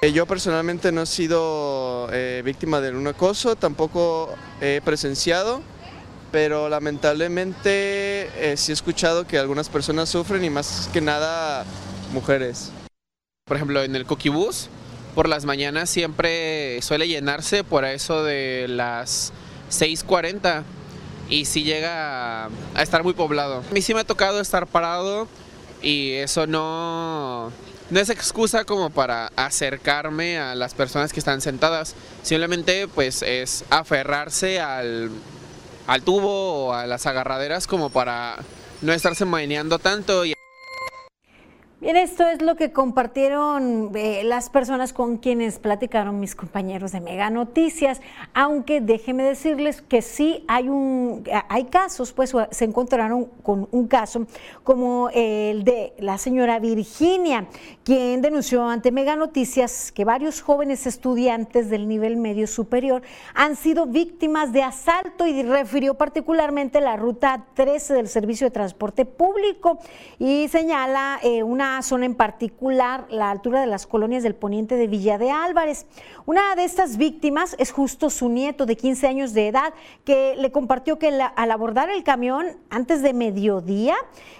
Yo personalmente no he sido eh, víctima de un acoso, tampoco he presenciado, pero lamentablemente eh, sí he escuchado que algunas personas sufren y más que nada mujeres. Por ejemplo, en el coquibús, por las mañanas siempre suele llenarse por eso de las 6.40 y sí llega a estar muy poblado. A mí sí me ha tocado estar parado y eso no no es excusa como para acercarme a las personas que están sentadas, simplemente pues es aferrarse al, tubo o a las agarraderas como para no estarse maineando tanto. Bien, Bien, esto es lo que compartieron eh, las personas con quienes platicaron mis compañeros de Mega Noticias, aunque déjenme decirles que sí hay un hay casos, pues se encontraron con un caso como el de la señora Virginia, quien denunció ante Mega Noticias que varios jóvenes estudiantes del nivel medio superior han sido víctimas de asalto y refirió particularmente la ruta 13 del servicio de transporte público y señala eh, una zona en particular, la altura de las colonias del poniente de Villa de Álvarez. Una de estas víctimas es justo su nieto de 15 años de edad, que le compartió que al abordar el camión antes de mediodía,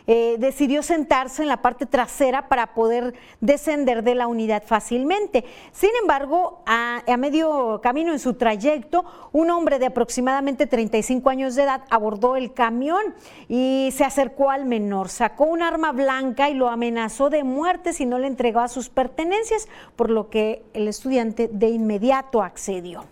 eh, decidió sentarse en la parte trasera para poder descender de la unidad fácilmente. Sin embargo, a, a medio camino en su trayecto, un hombre de aproximadamente 35 años de edad abordó el camión y se acercó al menor, sacó un arma blanca y lo amenazó de muerte si no le entregaba sus pertenencias, por lo que el estudiante de inmediato accedió.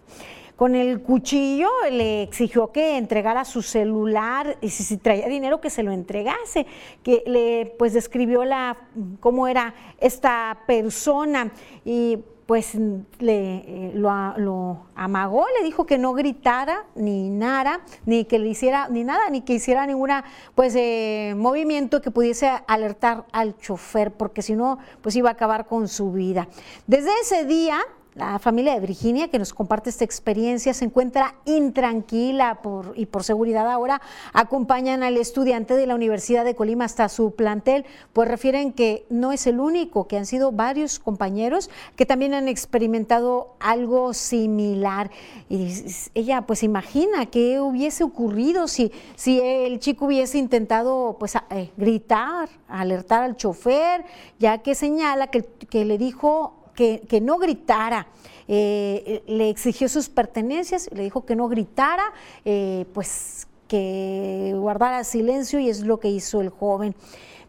Con el cuchillo le exigió que entregara su celular y si, traía dinero que se lo entregase, que le pues describió la cómo era esta persona y pues le, eh, lo, amagó, le dijo que no gritara ni nada, ni que le hiciera ni nada, ni que hiciera ninguna pues eh, movimiento que pudiese alertar al chofer, porque si no, pues iba a acabar con su vida. Desde ese día, la familia de Virginia, que nos comparte esta experiencia, se encuentra intranquila y por seguridad ahora acompañan al estudiante de la Universidad de Colima hasta su plantel, pues refieren que no es el único, que han sido varios compañeros que también han experimentado algo similar. Y ella pues imagina qué hubiese ocurrido si, el chico hubiese intentado pues eh, gritar, alertar al chofer, ya que señala que le dijo que, no gritara. Eh, le exigió sus pertenencias, le dijo que no gritara, eh, pues que guardara silencio y es lo que hizo el joven.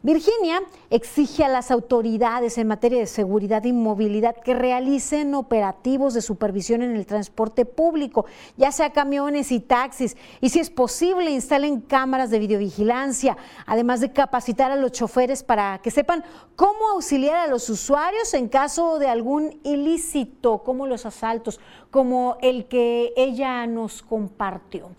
Virginia exige a las autoridades en materia de seguridad y movilidad que realicen operativos de supervisión en el transporte público, ya sea camiones y taxis, y si es posible instalen cámaras de videovigilancia, además de capacitar a los choferes para que sepan cómo auxiliar a los usuarios en caso de algún ilícito, como los asaltos, como el que ella nos compartió.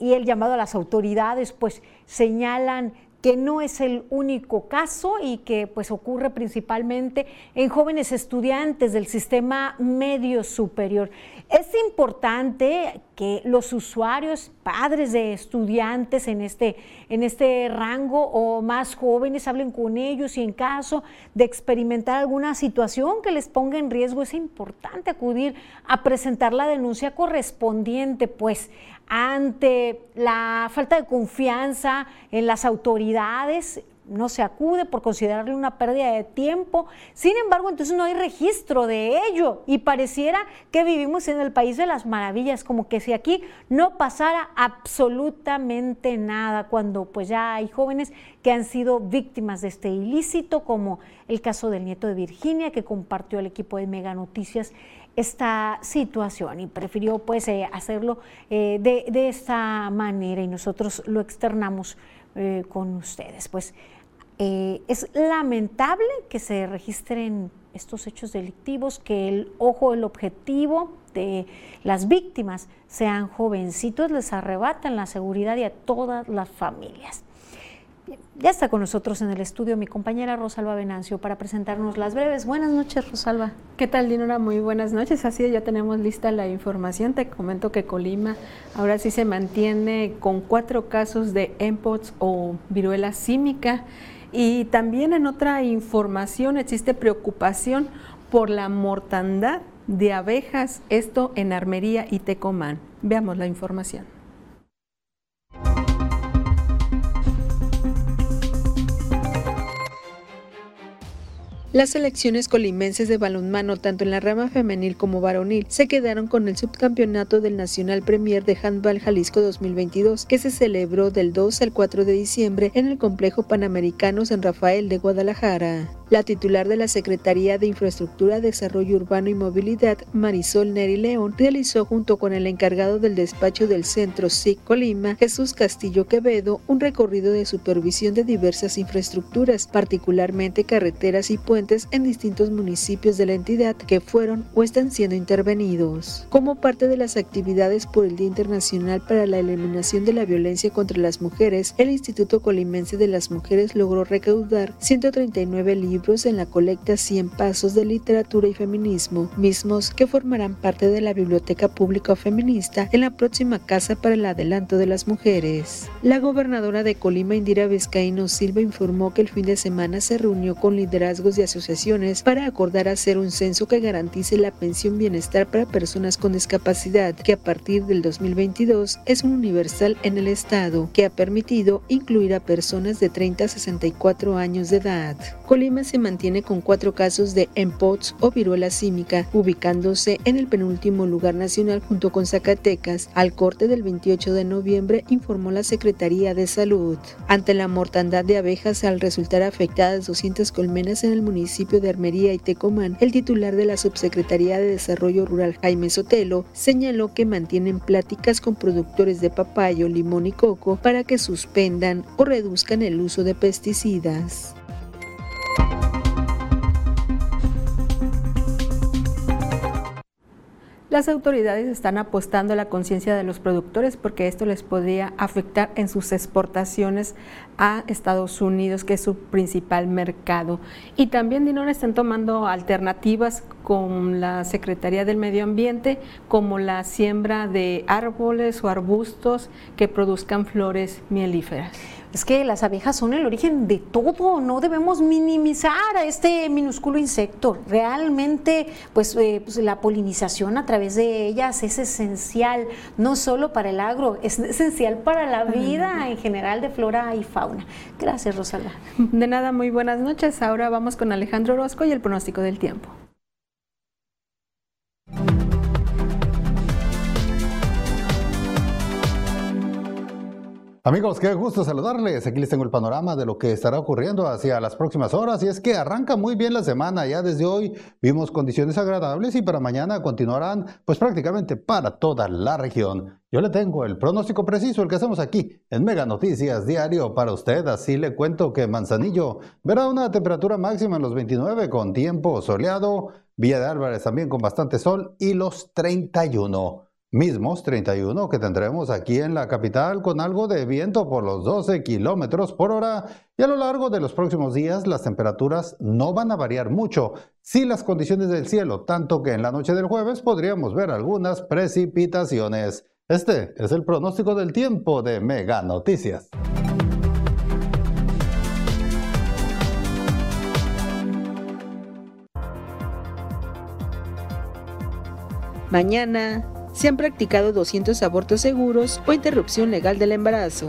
Y el llamado a las autoridades, pues señalan que no es el único caso y que pues ocurre principalmente en jóvenes estudiantes del sistema medio superior. Es importante que los usuarios, padres de estudiantes en este, en este rango o más jóvenes hablen con ellos y en caso de experimentar alguna situación que les ponga en riesgo, es importante acudir a presentar la denuncia correspondiente, pues ante la falta de confianza en las autoridades, no se acude por considerarle una pérdida de tiempo. Sin embargo, entonces no hay registro de ello y pareciera que vivimos en el país de las maravillas, como que si aquí no pasara absolutamente nada, cuando pues ya hay jóvenes que han sido víctimas de este ilícito, como el caso del nieto de Virginia, que compartió el equipo de Mega Noticias esta situación y prefirió pues eh, hacerlo eh, de, esta manera y nosotros lo externamos eh, con ustedes. Pues es lamentable que se registren estos hechos delictivos, que el ojo, el objetivo de las víctimas sean jovencitos, les arrebatan la seguridad y a todas las familias. Ya está con nosotros en el estudio mi compañera Rosalba Venancio para presentarnos las breves. Buenas noches, Rosalba. ¿Qué tal, Dinora? Muy buenas noches. Así ya tenemos lista la información. Te comento que Colima ahora sí se mantiene con cuatro casos de EMPOTS o viruela símica. Y también en otra información existe preocupación por la mortandad de abejas, esto en Armería y Tecomán. Veamos la información. Las selecciones colimenses de balonmano, tanto en la rama femenil como varonil, se quedaron con el subcampeonato del Nacional Premier de Handball Jalisco 2022, que se celebró del 2 al 4 de diciembre en el Complejo Panamericano San Rafael de Guadalajara. La titular de la Secretaría de Infraestructura, Desarrollo Urbano y Movilidad, Marisol Neri León, realizó junto con el encargado del despacho del Centro SIC Colima, Jesús Castillo Quevedo, un recorrido de supervisión de diversas infraestructuras, particularmente carreteras y puentes en distintos municipios de la entidad que fueron o están siendo intervenidos. Como parte de las actividades por el Día Internacional para la Eliminación de la Violencia contra las Mujeres, el Instituto Colimense de las Mujeres logró recaudar 139 libros en la colecta 100 Pasos de Literatura y Feminismo, mismos que formarán parte de la Biblioteca Pública Feminista en la próxima Casa para el Adelanto de las Mujeres. La gobernadora de Colima, Indira Vizcaíno Silva, informó que el fin de semana se reunió con liderazgos de asociaciones para acordar hacer un censo que garantice la pensión bienestar para personas con discapacidad, que a partir del 2022 es un universal en el Estado, que ha permitido incluir a personas de 30 a 64 años de edad. Colima se mantiene con cuatro casos de MPOTS o viruela símica, ubicándose en el penúltimo lugar nacional junto con Zacatecas. Al corte del 28 de noviembre, informó la Secretaría de Salud. Ante la mortandad de abejas al resultar afectadas 200 colmenas en el municipio de Armería y Tecomán, el titular de la Subsecretaría de Desarrollo Rural, Jaime Sotelo, señaló que mantienen pláticas con productores de papayo, limón y coco para que suspendan o reduzcan el uso de pesticidas. Las autoridades están apostando a la conciencia de los productores porque esto les podría afectar en sus exportaciones a Estados Unidos, que es su principal mercado. Y también, Dinora, están tomando alternativas con la Secretaría del Medio Ambiente, como la siembra de árboles o arbustos que produzcan flores mielíferas. Es que las abejas son el origen de todo, no debemos minimizar a este minúsculo insecto. Realmente, pues, eh, pues, la polinización a través de ellas es esencial, no solo para el agro, es esencial para la vida en general de flora y fauna. Gracias, Rosalba. De nada, muy buenas noches. Ahora vamos con Alejandro Orozco y el pronóstico del tiempo. Amigos, qué gusto saludarles. Aquí les tengo el panorama de lo que estará ocurriendo hacia las próximas horas y es que arranca muy bien la semana. Ya desde hoy vimos condiciones agradables y para mañana continuarán pues prácticamente para toda la región. Yo le tengo el pronóstico preciso, el que hacemos aquí en Mega Noticias Diario para usted. Así le cuento que Manzanillo verá una temperatura máxima en los 29 con tiempo soleado, Villa de Álvarez también con bastante sol y los 31 mismos 31 que tendremos aquí en la capital con algo de viento por los 12 kilómetros por hora y a lo largo de los próximos días las temperaturas no van a variar mucho, si las condiciones del cielo, tanto que en la noche del jueves podríamos ver algunas precipitaciones. Este es el pronóstico del tiempo de Mega Noticias. Mañana se han practicado 200 abortos seguros o interrupción legal del embarazo.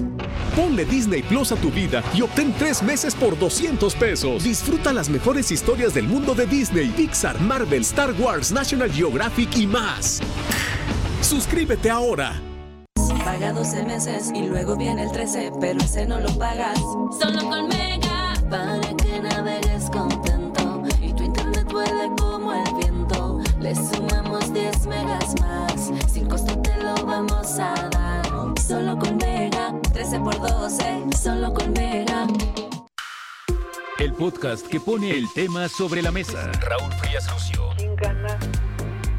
Ponle Disney Plus a tu vida y obtén tres meses por 200 pesos. Disfruta las mejores historias del mundo de Disney, Pixar, Marvel, Star Wars, National Geographic y más. Suscríbete ahora. Paga 12 meses y luego viene el 13, pero ese no lo pagas. Solo con Mega, para que navegues contento y tu internet vuele como el viento. Le sumamos 10 megas más, sin costo te lo vamos a dar. Solo con Mega, 13 por 12, solo con Mega. El podcast que pone el tema sobre la mesa. Raúl Frías Lucio. ¿Quién gana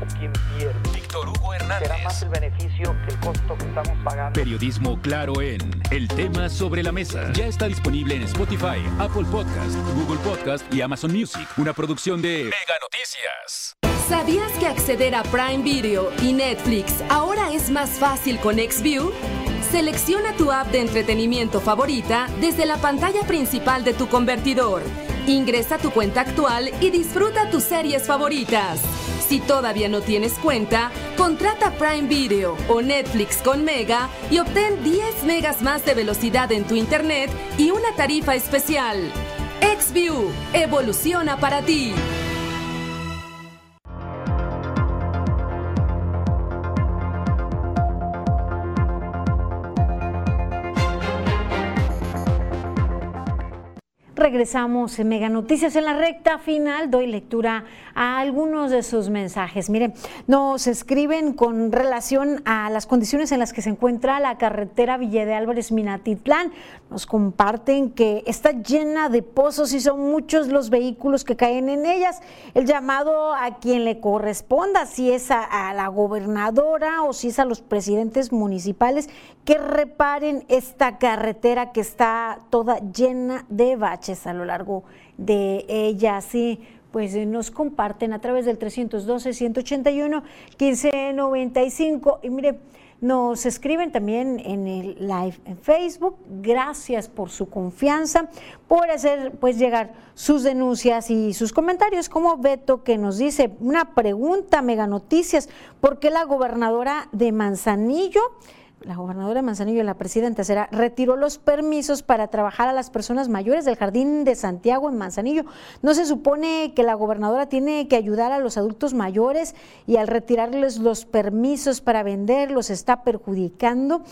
o quién pierde? Víctor Hugo Hernández. Será más el beneficio que el costo que estamos pagando. Periodismo claro en El tema sobre la mesa. Ya está disponible en Spotify, Apple Podcast, Google Podcast y Amazon Music. Una producción de Mega Noticias. ¿Sabías que acceder a Prime Video y Netflix ahora es más fácil con XView? Selecciona tu app de entretenimiento favorita desde la pantalla principal de tu convertidor. Ingresa tu cuenta actual y disfruta tus series favoritas. Si todavía no tienes cuenta, contrata Prime Video o Netflix con Mega y obtén 10 megas más de velocidad en tu internet y una tarifa especial. XView, evoluciona para ti. Regresamos en Mega Noticias en la recta final. Doy lectura a algunos de sus mensajes. Miren, nos escriben con relación a las condiciones en las que se encuentra la carretera Villa de Álvarez Minatitlán. Nos comparten que está llena de pozos y son muchos los vehículos que caen en ellas. El llamado a quien le corresponda, si es a, a la gobernadora o si es a los presidentes municipales, que reparen esta carretera que está toda llena de baches a lo largo de ella. Sí, pues eh, nos comparten a través del 312-181-1595. Y mire, nos escriben también en el live en Facebook. Gracias por su confianza, por hacer pues llegar sus denuncias y sus comentarios, como Beto que nos dice una pregunta, mega noticias, ¿por qué la gobernadora de Manzanillo la gobernadora Manzanillo, la presidenta será, retiró los permisos para trabajar a las personas mayores del Jardín de Santiago en Manzanillo. ¿No se supone que la gobernadora tiene que ayudar a los adultos mayores y al retirarles los permisos para vender los está perjudicando?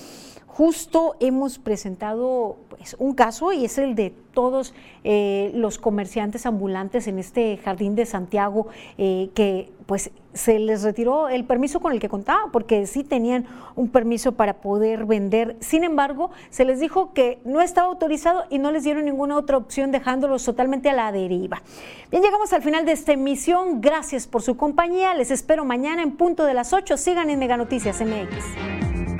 Justo hemos presentado pues, un caso y es el de todos eh, los comerciantes ambulantes en este jardín de Santiago eh, que pues se les retiró el permiso con el que contaban porque sí tenían un permiso para poder vender. Sin embargo, se les dijo que no estaba autorizado y no les dieron ninguna otra opción dejándolos totalmente a la deriva. Bien, llegamos al final de esta emisión. Gracias por su compañía. Les espero mañana en punto de las 8. Sigan en Mega Noticias MX.